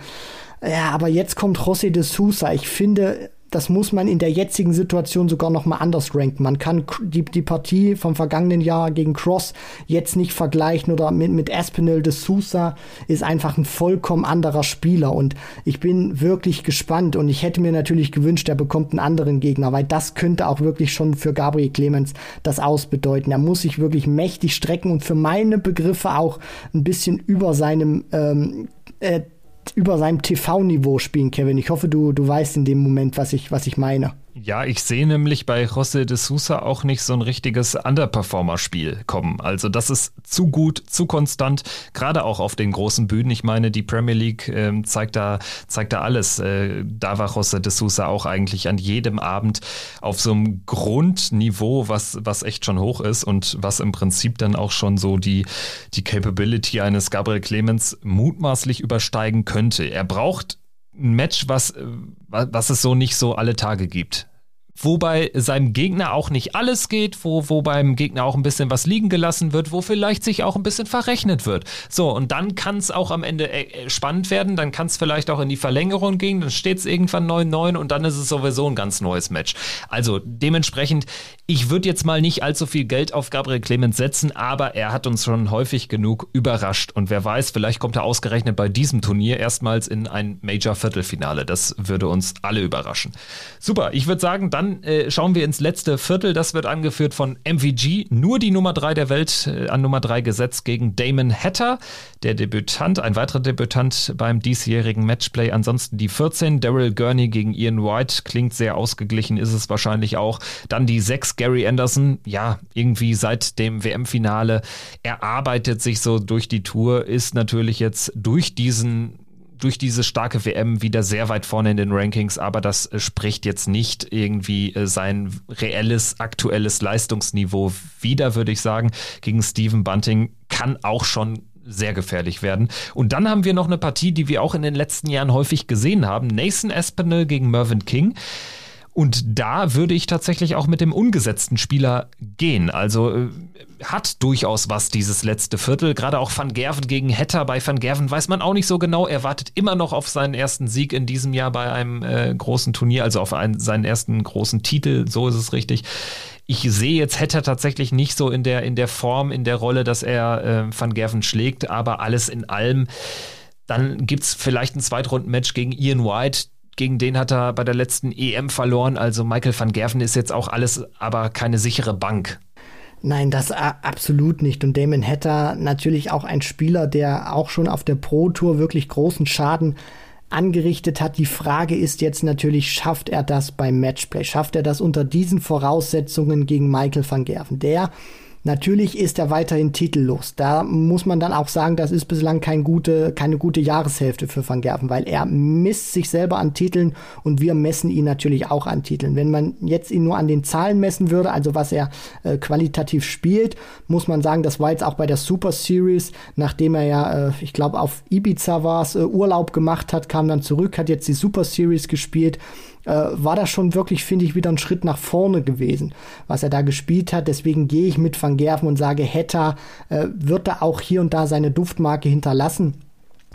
Ja, aber jetzt kommt José de Sousa. Ich finde, das muss man in der jetzigen Situation sogar noch mal anders ranken. Man kann die, die Partie vom vergangenen Jahr gegen Cross jetzt nicht vergleichen oder mit, mit Aspinall de Sousa ist einfach ein vollkommen anderer Spieler und ich bin wirklich gespannt und ich hätte mir natürlich gewünscht, er bekommt einen anderen Gegner, weil das könnte auch wirklich schon für Gabriel Clemens das ausbedeuten. Er muss sich wirklich mächtig strecken und für meine Begriffe auch ein bisschen über seinem ähm, äh, über seinem TV-Niveau spielen, Kevin. Ich hoffe, du, du weißt in dem Moment, was ich, was ich meine. Ja, ich sehe nämlich bei José de Sousa auch nicht so ein richtiges Underperformer-Spiel kommen. Also das ist zu gut, zu konstant, gerade auch auf den großen Bühnen. Ich meine, die Premier League äh, zeigt, da, zeigt da alles. Äh, da war José de Sousa auch eigentlich an jedem Abend auf so einem Grundniveau, was, was echt schon hoch ist und was im Prinzip dann auch schon so die, die Capability eines Gabriel Clemens mutmaßlich übersteigen könnte. Er braucht ein Match, was, äh, was es so nicht so alle Tage gibt wo bei seinem Gegner auch nicht alles geht, wo, wo beim Gegner auch ein bisschen was liegen gelassen wird, wo vielleicht sich auch ein bisschen verrechnet wird. So, und dann kann es auch am Ende äh, äh, spannend werden, dann kann es vielleicht auch in die Verlängerung gehen, dann steht es irgendwann 9-9 und dann ist es sowieso ein ganz neues Match. Also dementsprechend, ich würde jetzt mal nicht allzu viel Geld auf Gabriel Clemens setzen, aber er hat uns schon häufig genug überrascht und wer weiß, vielleicht kommt er ausgerechnet bei diesem Turnier erstmals in ein Major-Viertelfinale. Das würde uns alle überraschen. Super, ich würde sagen, dann dann äh, schauen wir ins letzte Viertel. Das wird angeführt von MVG, nur die Nummer drei der Welt äh, an Nummer drei gesetzt gegen Damon Hatter, der Debütant, ein weiterer Debütant beim diesjährigen Matchplay. Ansonsten die 14, Daryl Gurney gegen Ian White, klingt sehr ausgeglichen, ist es wahrscheinlich auch. Dann die 6, Gary Anderson, ja, irgendwie seit dem WM-Finale, er arbeitet sich so durch die Tour, ist natürlich jetzt durch diesen durch diese starke WM wieder sehr weit vorne in den Rankings, aber das äh, spricht jetzt nicht irgendwie äh, sein reelles, aktuelles Leistungsniveau wieder, würde ich sagen. Gegen Steven Bunting kann auch schon sehr gefährlich werden. Und dann haben wir noch eine Partie, die wir auch in den letzten Jahren häufig gesehen haben. Nathan Espinel gegen Mervyn King. Und da würde ich tatsächlich auch mit dem ungesetzten Spieler gehen. Also äh, hat durchaus was dieses letzte Viertel. Gerade auch Van Gerven gegen Hetter. Bei Van Gerven weiß man auch nicht so genau. Er wartet immer noch auf seinen ersten Sieg in diesem Jahr bei einem äh, großen Turnier, also auf einen, seinen ersten großen Titel. So ist es richtig. Ich sehe jetzt Hetter tatsächlich nicht so in der, in der Form, in der Rolle, dass er äh, Van Gerven schlägt, aber alles in allem. Dann gibt es vielleicht ein Zweitrunden-Match gegen Ian White gegen den hat er bei der letzten EM verloren. Also Michael van Gerven ist jetzt auch alles, aber keine sichere Bank. Nein, das absolut nicht. Und Damon Hatter natürlich auch ein Spieler, der auch schon auf der Pro Tour wirklich großen Schaden angerichtet hat. Die Frage ist jetzt natürlich, schafft er das beim Matchplay? Schafft er das unter diesen Voraussetzungen gegen Michael van Gerven? Der Natürlich ist er weiterhin titellos. Da muss man dann auch sagen, das ist bislang kein gute, keine gute Jahreshälfte für Van Gerven, weil er misst sich selber an Titeln und wir messen ihn natürlich auch an Titeln. Wenn man jetzt ihn nur an den Zahlen messen würde, also was er äh, qualitativ spielt, muss man sagen, das war jetzt auch bei der Super Series, nachdem er ja, äh, ich glaube, auf Ibiza war es, äh, Urlaub gemacht hat, kam dann zurück, hat jetzt die Super Series gespielt äh, war das schon wirklich, finde ich, wieder ein Schritt nach vorne gewesen, was er da gespielt hat. Deswegen gehe ich mit Van Gerven und sage, Hetta äh, wird da auch hier und da seine Duftmarke hinterlassen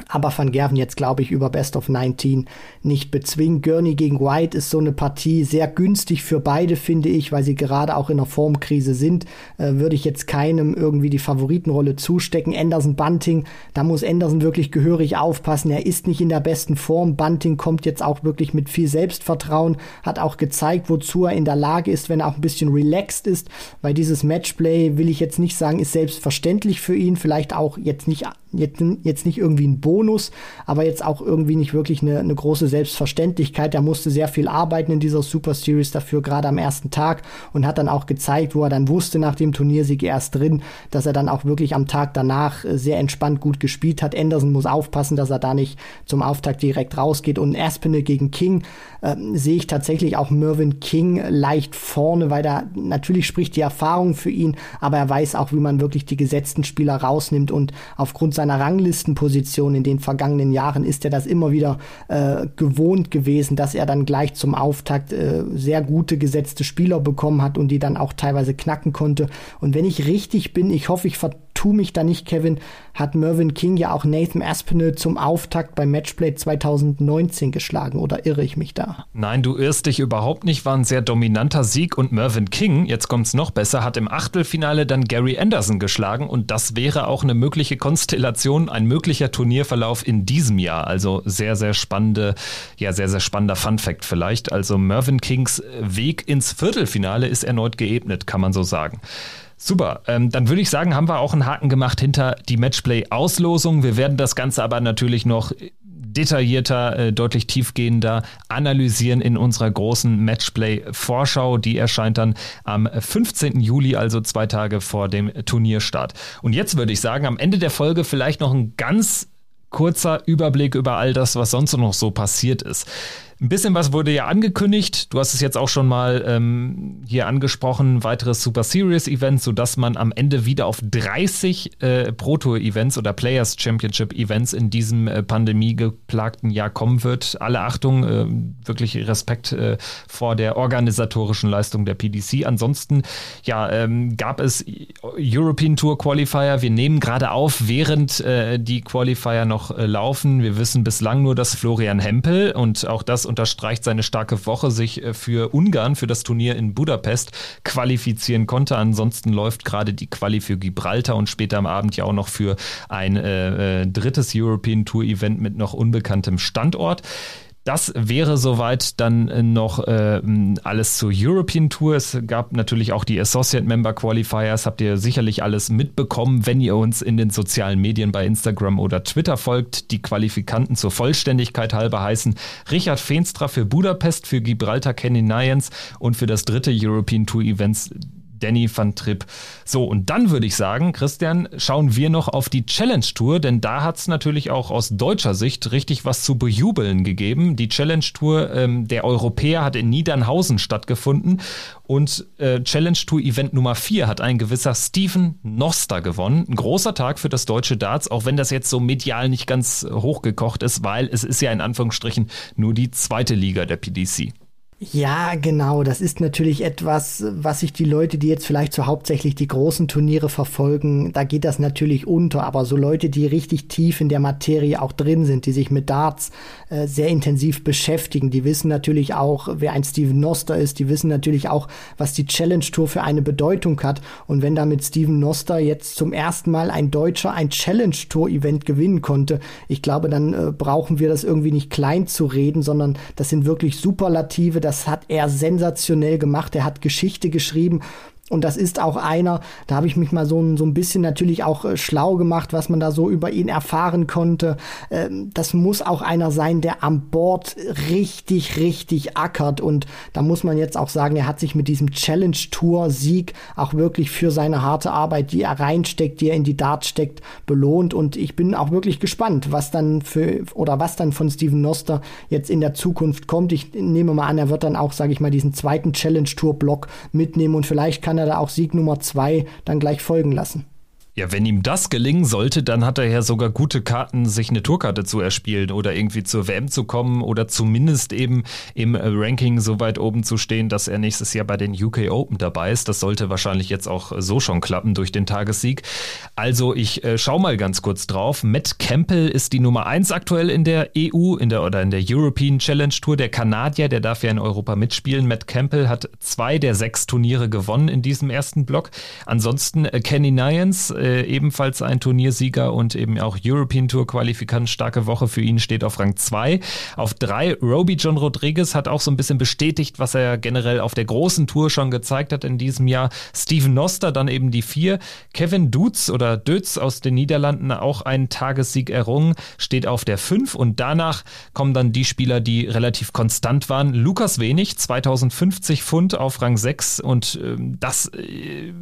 aber Van Gerven jetzt, glaube ich, über Best of 19 nicht bezwingen. Gurney gegen White ist so eine Partie sehr günstig für beide, finde ich, weil sie gerade auch in einer Formkrise sind. Äh, würde ich jetzt keinem irgendwie die Favoritenrolle zustecken. Anderson Bunting, da muss Anderson wirklich gehörig aufpassen. Er ist nicht in der besten Form. Bunting kommt jetzt auch wirklich mit viel Selbstvertrauen, hat auch gezeigt, wozu er in der Lage ist, wenn er auch ein bisschen relaxed ist, weil dieses Matchplay, will ich jetzt nicht sagen, ist selbstverständlich für ihn, vielleicht auch jetzt nicht jetzt, jetzt nicht irgendwie ein Bonus, aber jetzt auch irgendwie nicht wirklich eine, eine große Selbstverständlichkeit. Er musste sehr viel arbeiten in dieser Super Series dafür, gerade am ersten Tag und hat dann auch gezeigt, wo er dann wusste nach dem Turniersieg erst drin, dass er dann auch wirklich am Tag danach äh, sehr entspannt gut gespielt hat. Anderson muss aufpassen, dass er da nicht zum Auftakt direkt rausgeht und Aspinall gegen King äh, sehe ich tatsächlich auch Mervyn King leicht vorne, weil da natürlich spricht die Erfahrung für ihn, aber er weiß auch, wie man wirklich die gesetzten Spieler rausnimmt und aufgrund seiner Ranglistenposition in den vergangenen Jahren ist er das immer wieder äh, gewohnt gewesen, dass er dann gleich zum Auftakt äh, sehr gute gesetzte Spieler bekommen hat und die dann auch teilweise knacken konnte. Und wenn ich richtig bin, ich hoffe, ich vertue mich da nicht, Kevin, hat Mervyn King ja auch Nathan Aspinall zum Auftakt beim Matchplay 2019 geschlagen. Oder irre ich mich da? Nein, du irrst dich überhaupt nicht. War ein sehr dominanter Sieg und Mervyn King, jetzt kommt es noch besser, hat im Achtelfinale dann Gary Anderson geschlagen und das wäre auch eine mögliche Konstellation, ein möglicher Turnierverlauf in diesem Jahr. Also sehr, sehr spannende, ja, sehr, sehr spannender Fun-Fact vielleicht. Also Mervyn Kings Weg ins Viertelfinale ist erneut geebnet, kann man so sagen. Super, ähm, dann würde ich sagen, haben wir auch einen Haken gemacht hinter die Matchplay-Auslosung. Wir werden das Ganze aber natürlich noch detaillierter, äh, deutlich tiefgehender analysieren in unserer großen Matchplay-Vorschau. Die erscheint dann am 15. Juli, also zwei Tage vor dem Turnierstart. Und jetzt würde ich sagen, am Ende der Folge vielleicht noch ein ganz kurzer Überblick über all das, was sonst noch so passiert ist. Ein bisschen was wurde ja angekündigt. Du hast es jetzt auch schon mal ähm, hier angesprochen. Weiteres Super Series Event, sodass man am Ende wieder auf 30 äh, Pro Tour Events oder Players Championship Events in diesem äh, pandemiegeplagten Jahr kommen wird. Alle Achtung, äh, wirklich Respekt äh, vor der organisatorischen Leistung der PDC. Ansonsten, ja, ähm, gab es European Tour Qualifier. Wir nehmen gerade auf, während äh, die Qualifier noch äh, laufen. Wir wissen bislang nur, dass Florian Hempel und auch das unterstreicht seine starke Woche, sich äh, für Ungarn, für das Turnier in Budapest qualifizieren konnte. Ansonsten läuft gerade die Quali für Gibraltar und später am Abend ja auch noch für ein äh, äh drittes European Tour Event mit noch unbekanntem Standort. Das wäre soweit dann äh, noch äh, alles zur European Tour. Es gab natürlich auch die Associate Member Qualifiers. Habt ihr sicherlich alles mitbekommen, wenn ihr uns in den sozialen Medien bei Instagram oder Twitter folgt. Die Qualifikanten zur Vollständigkeit halber heißen Richard Feenstra für Budapest, für Gibraltar Kenny Nyans und für das dritte European Tour Events Danny van Tripp. So, und dann würde ich sagen, Christian, schauen wir noch auf die Challenge Tour, denn da hat es natürlich auch aus deutscher Sicht richtig was zu bejubeln gegeben. Die Challenge Tour ähm, der Europäer hat in Niedernhausen stattgefunden und äh, Challenge Tour Event Nummer 4 hat ein gewisser Steven Noster gewonnen. Ein großer Tag für das deutsche Darts, auch wenn das jetzt so medial nicht ganz hochgekocht ist, weil es ist ja in Anführungsstrichen nur die zweite Liga der PDC. Ja, genau. Das ist natürlich etwas, was sich die Leute, die jetzt vielleicht so hauptsächlich die großen Turniere verfolgen, da geht das natürlich unter. Aber so Leute, die richtig tief in der Materie auch drin sind, die sich mit Darts äh, sehr intensiv beschäftigen, die wissen natürlich auch, wer ein Steven Noster ist. Die wissen natürlich auch, was die Challenge Tour für eine Bedeutung hat. Und wenn da mit Steven Noster jetzt zum ersten Mal ein Deutscher ein Challenge Tour Event gewinnen konnte, ich glaube, dann äh, brauchen wir das irgendwie nicht klein zu reden, sondern das sind wirklich Superlative. Das hat er sensationell gemacht. Er hat Geschichte geschrieben und das ist auch einer, da habe ich mich mal so, so ein bisschen natürlich auch äh, schlau gemacht, was man da so über ihn erfahren konnte. Ähm, das muss auch einer sein, der am Board richtig, richtig ackert. Und da muss man jetzt auch sagen, er hat sich mit diesem Challenge-Tour-Sieg auch wirklich für seine harte Arbeit, die er reinsteckt, die er in die Dart steckt, belohnt. Und ich bin auch wirklich gespannt, was dann für oder was dann von Steven Noster jetzt in der Zukunft kommt. Ich nehme mal an, er wird dann auch, sage ich mal, diesen zweiten Challenge-Tour-Block mitnehmen und vielleicht kann er er da auch Sieg Nummer zwei dann gleich folgen lassen. Ja, wenn ihm das gelingen sollte, dann hat er ja sogar gute Karten, sich eine Tourkarte zu erspielen oder irgendwie zur WM zu kommen oder zumindest eben im Ranking so weit oben zu stehen, dass er nächstes Jahr bei den UK Open dabei ist. Das sollte wahrscheinlich jetzt auch so schon klappen durch den Tagessieg. Also ich äh, schau mal ganz kurz drauf. Matt Campbell ist die Nummer eins aktuell in der EU in der oder in der European Challenge Tour. Der Kanadier, der darf ja in Europa mitspielen. Matt Campbell hat zwei der sechs Turniere gewonnen in diesem ersten Block. Ansonsten äh, Kenny Nyans äh, ebenfalls ein Turniersieger und eben auch European Tour Qualifikant. Starke Woche für ihn steht auf Rang 2. Auf 3 Roby John Rodriguez hat auch so ein bisschen bestätigt, was er generell auf der großen Tour schon gezeigt hat in diesem Jahr. Steven Noster dann eben die 4. Kevin Dutz oder Dutz aus den Niederlanden auch einen Tagessieg errungen, steht auf der 5 und danach kommen dann die Spieler, die relativ konstant waren. Lukas Wenig, 2050 Pfund auf Rang 6 und äh, das äh,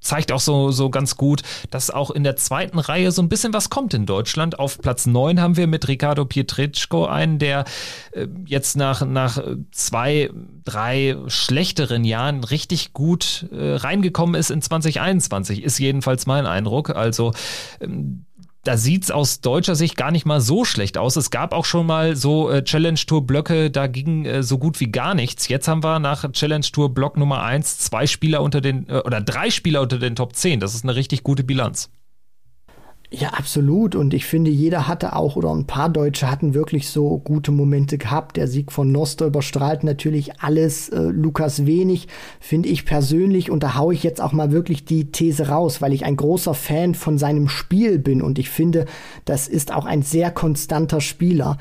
zeigt auch so, so ganz gut, dass auch in der zweiten Reihe so ein bisschen was kommt in Deutschland. Auf Platz 9 haben wir mit Ricardo Pietreczko einen, der äh, jetzt nach, nach zwei, drei schlechteren Jahren richtig gut äh, reingekommen ist in 2021, ist jedenfalls mein Eindruck. Also ähm, da sieht's aus deutscher Sicht gar nicht mal so schlecht aus. Es gab auch schon mal so äh, Challenge Tour Blöcke, da ging äh, so gut wie gar nichts. Jetzt haben wir nach Challenge Tour Block Nummer eins zwei Spieler unter den äh, oder drei Spieler unter den Top 10. Das ist eine richtig gute Bilanz. Ja, absolut. Und ich finde, jeder hatte auch, oder ein paar Deutsche hatten wirklich so gute Momente gehabt. Der Sieg von Noster überstrahlt natürlich alles. Äh, Lukas Wenig finde ich persönlich, und da haue ich jetzt auch mal wirklich die These raus, weil ich ein großer Fan von seinem Spiel bin. Und ich finde, das ist auch ein sehr konstanter Spieler.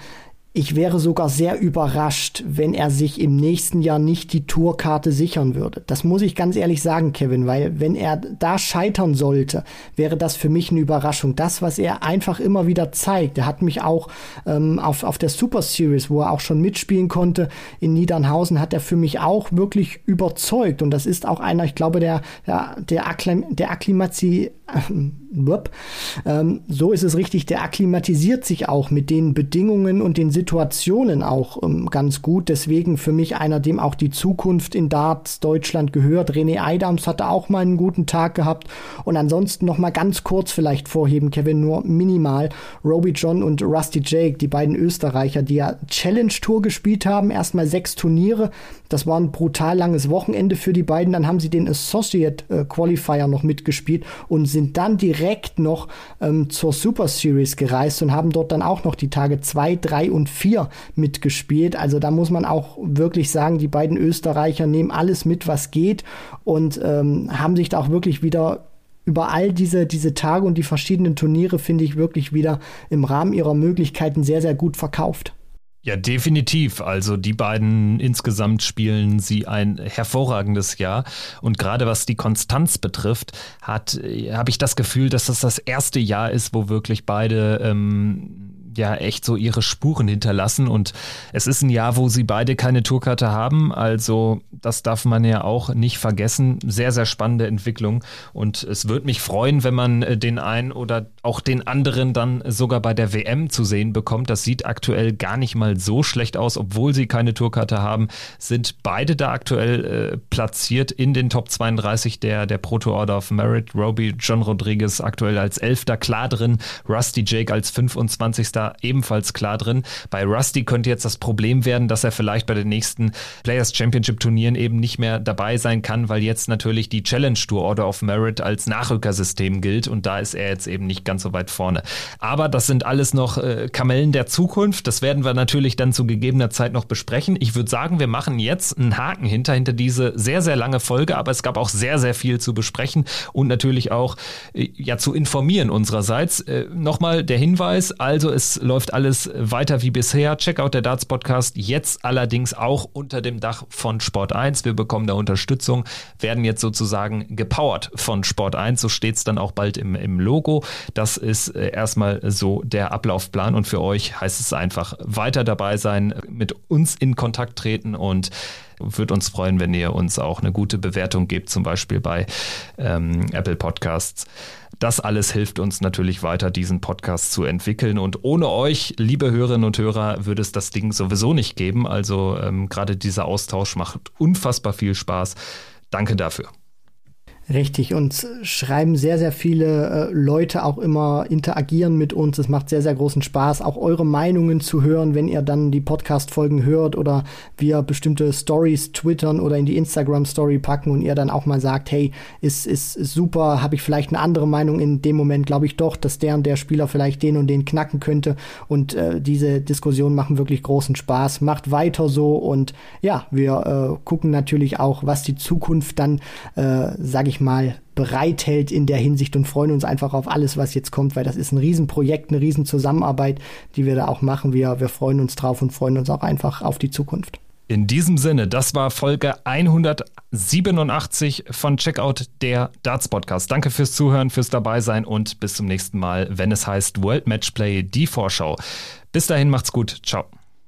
Ich wäre sogar sehr überrascht, wenn er sich im nächsten Jahr nicht die Tourkarte sichern würde. Das muss ich ganz ehrlich sagen, Kevin, weil wenn er da scheitern sollte, wäre das für mich eine Überraschung. Das, was er einfach immer wieder zeigt, er hat mich auch ähm, auf, auf der Super Series, wo er auch schon mitspielen konnte, in Niedernhausen, hat er für mich auch wirklich überzeugt. Und das ist auch einer, ich glaube, der, der, der, Akklim der Akklimatie, ähm, so ist es richtig, der akklimatisiert sich auch mit den Bedingungen und den Situationen auch ähm, ganz gut. Deswegen für mich einer, dem auch die Zukunft in Darts Deutschland gehört. René Eidams hatte auch mal einen guten Tag gehabt. Und ansonsten noch mal ganz kurz vielleicht vorheben, Kevin, nur minimal. Roby John und Rusty Jake, die beiden Österreicher, die ja Challenge Tour gespielt haben, erstmal sechs Turniere. Das war ein brutal langes Wochenende für die beiden. Dann haben sie den Associate äh, Qualifier noch mitgespielt und sind dann direkt noch ähm, zur Super Series gereist und haben dort dann auch noch die Tage zwei, drei und vier mitgespielt. Also da muss man auch wirklich sagen, die beiden Österreicher nehmen alles mit, was geht und ähm, haben sich da auch wirklich wieder über all diese, diese Tage und die verschiedenen Turniere, finde ich, wirklich wieder im Rahmen ihrer Möglichkeiten sehr, sehr gut verkauft. Ja, definitiv. Also die beiden insgesamt spielen sie ein hervorragendes Jahr. Und gerade was die Konstanz betrifft, hat habe ich das Gefühl, dass das das erste Jahr ist, wo wirklich beide ähm, ja echt so ihre Spuren hinterlassen. Und es ist ein Jahr, wo sie beide keine Tourkarte haben. Also das darf man ja auch nicht vergessen. Sehr, sehr spannende Entwicklung. Und es würde mich freuen, wenn man äh, den einen oder auch den anderen dann sogar bei der WM zu sehen bekommt. Das sieht aktuell gar nicht mal so schlecht aus, obwohl sie keine Tourkarte haben. Sind beide da aktuell äh, platziert in den Top 32 der, der Proto Order of Merit. Roby John Rodriguez aktuell als Elfter klar drin. Rusty Jake als 25 da ebenfalls klar drin. Bei Rusty könnte jetzt das Problem werden, dass er vielleicht bei den nächsten Players Championship Turnieren eben nicht mehr dabei sein kann, weil jetzt natürlich die Challenge Tour Order of Merit als Nachrückersystem gilt und da ist er jetzt eben nicht ganz so weit vorne. Aber das sind alles noch äh, Kamellen der Zukunft. Das werden wir natürlich dann zu gegebener Zeit noch besprechen. Ich würde sagen, wir machen jetzt einen Haken hinter, hinter diese sehr, sehr lange Folge, aber es gab auch sehr, sehr viel zu besprechen und natürlich auch äh, ja zu informieren unsererseits. Äh, Nochmal der Hinweis, also es läuft alles weiter wie bisher. Check out der Darts Podcast jetzt allerdings auch unter dem Dach von Sport 1. Wir bekommen da Unterstützung, werden jetzt sozusagen gepowert von Sport 1. So steht es dann auch bald im, im Logo. Das ist äh, erstmal so der Ablaufplan und für euch heißt es einfach weiter dabei sein, mit uns in Kontakt treten und würde uns freuen, wenn ihr uns auch eine gute Bewertung gebt, zum Beispiel bei ähm, Apple Podcasts. Das alles hilft uns natürlich weiter, diesen Podcast zu entwickeln. Und ohne euch, liebe Hörerinnen und Hörer, würde es das Ding sowieso nicht geben. Also ähm, gerade dieser Austausch macht unfassbar viel Spaß. Danke dafür. Richtig, und schreiben sehr, sehr viele äh, Leute auch immer, interagieren mit uns. Es macht sehr, sehr großen Spaß, auch eure Meinungen zu hören, wenn ihr dann die Podcast-Folgen hört oder wir bestimmte Stories twittern oder in die Instagram-Story packen und ihr dann auch mal sagt, hey, ist, ist, ist super, habe ich vielleicht eine andere Meinung in dem Moment, glaube ich doch, dass der und der Spieler vielleicht den und den knacken könnte. Und äh, diese Diskussionen machen wirklich großen Spaß. Macht weiter so und ja, wir äh, gucken natürlich auch, was die Zukunft dann, äh, sage mal, bereithält in der Hinsicht und freuen uns einfach auf alles, was jetzt kommt, weil das ist ein Riesenprojekt, eine Riesenzusammenarbeit, die wir da auch machen. Wir, wir freuen uns drauf und freuen uns auch einfach auf die Zukunft. In diesem Sinne, das war Folge 187 von Checkout der Darts Podcast. Danke fürs Zuhören, fürs Dabeisein und bis zum nächsten Mal, wenn es heißt World Matchplay, die Vorschau. Bis dahin macht's gut. Ciao.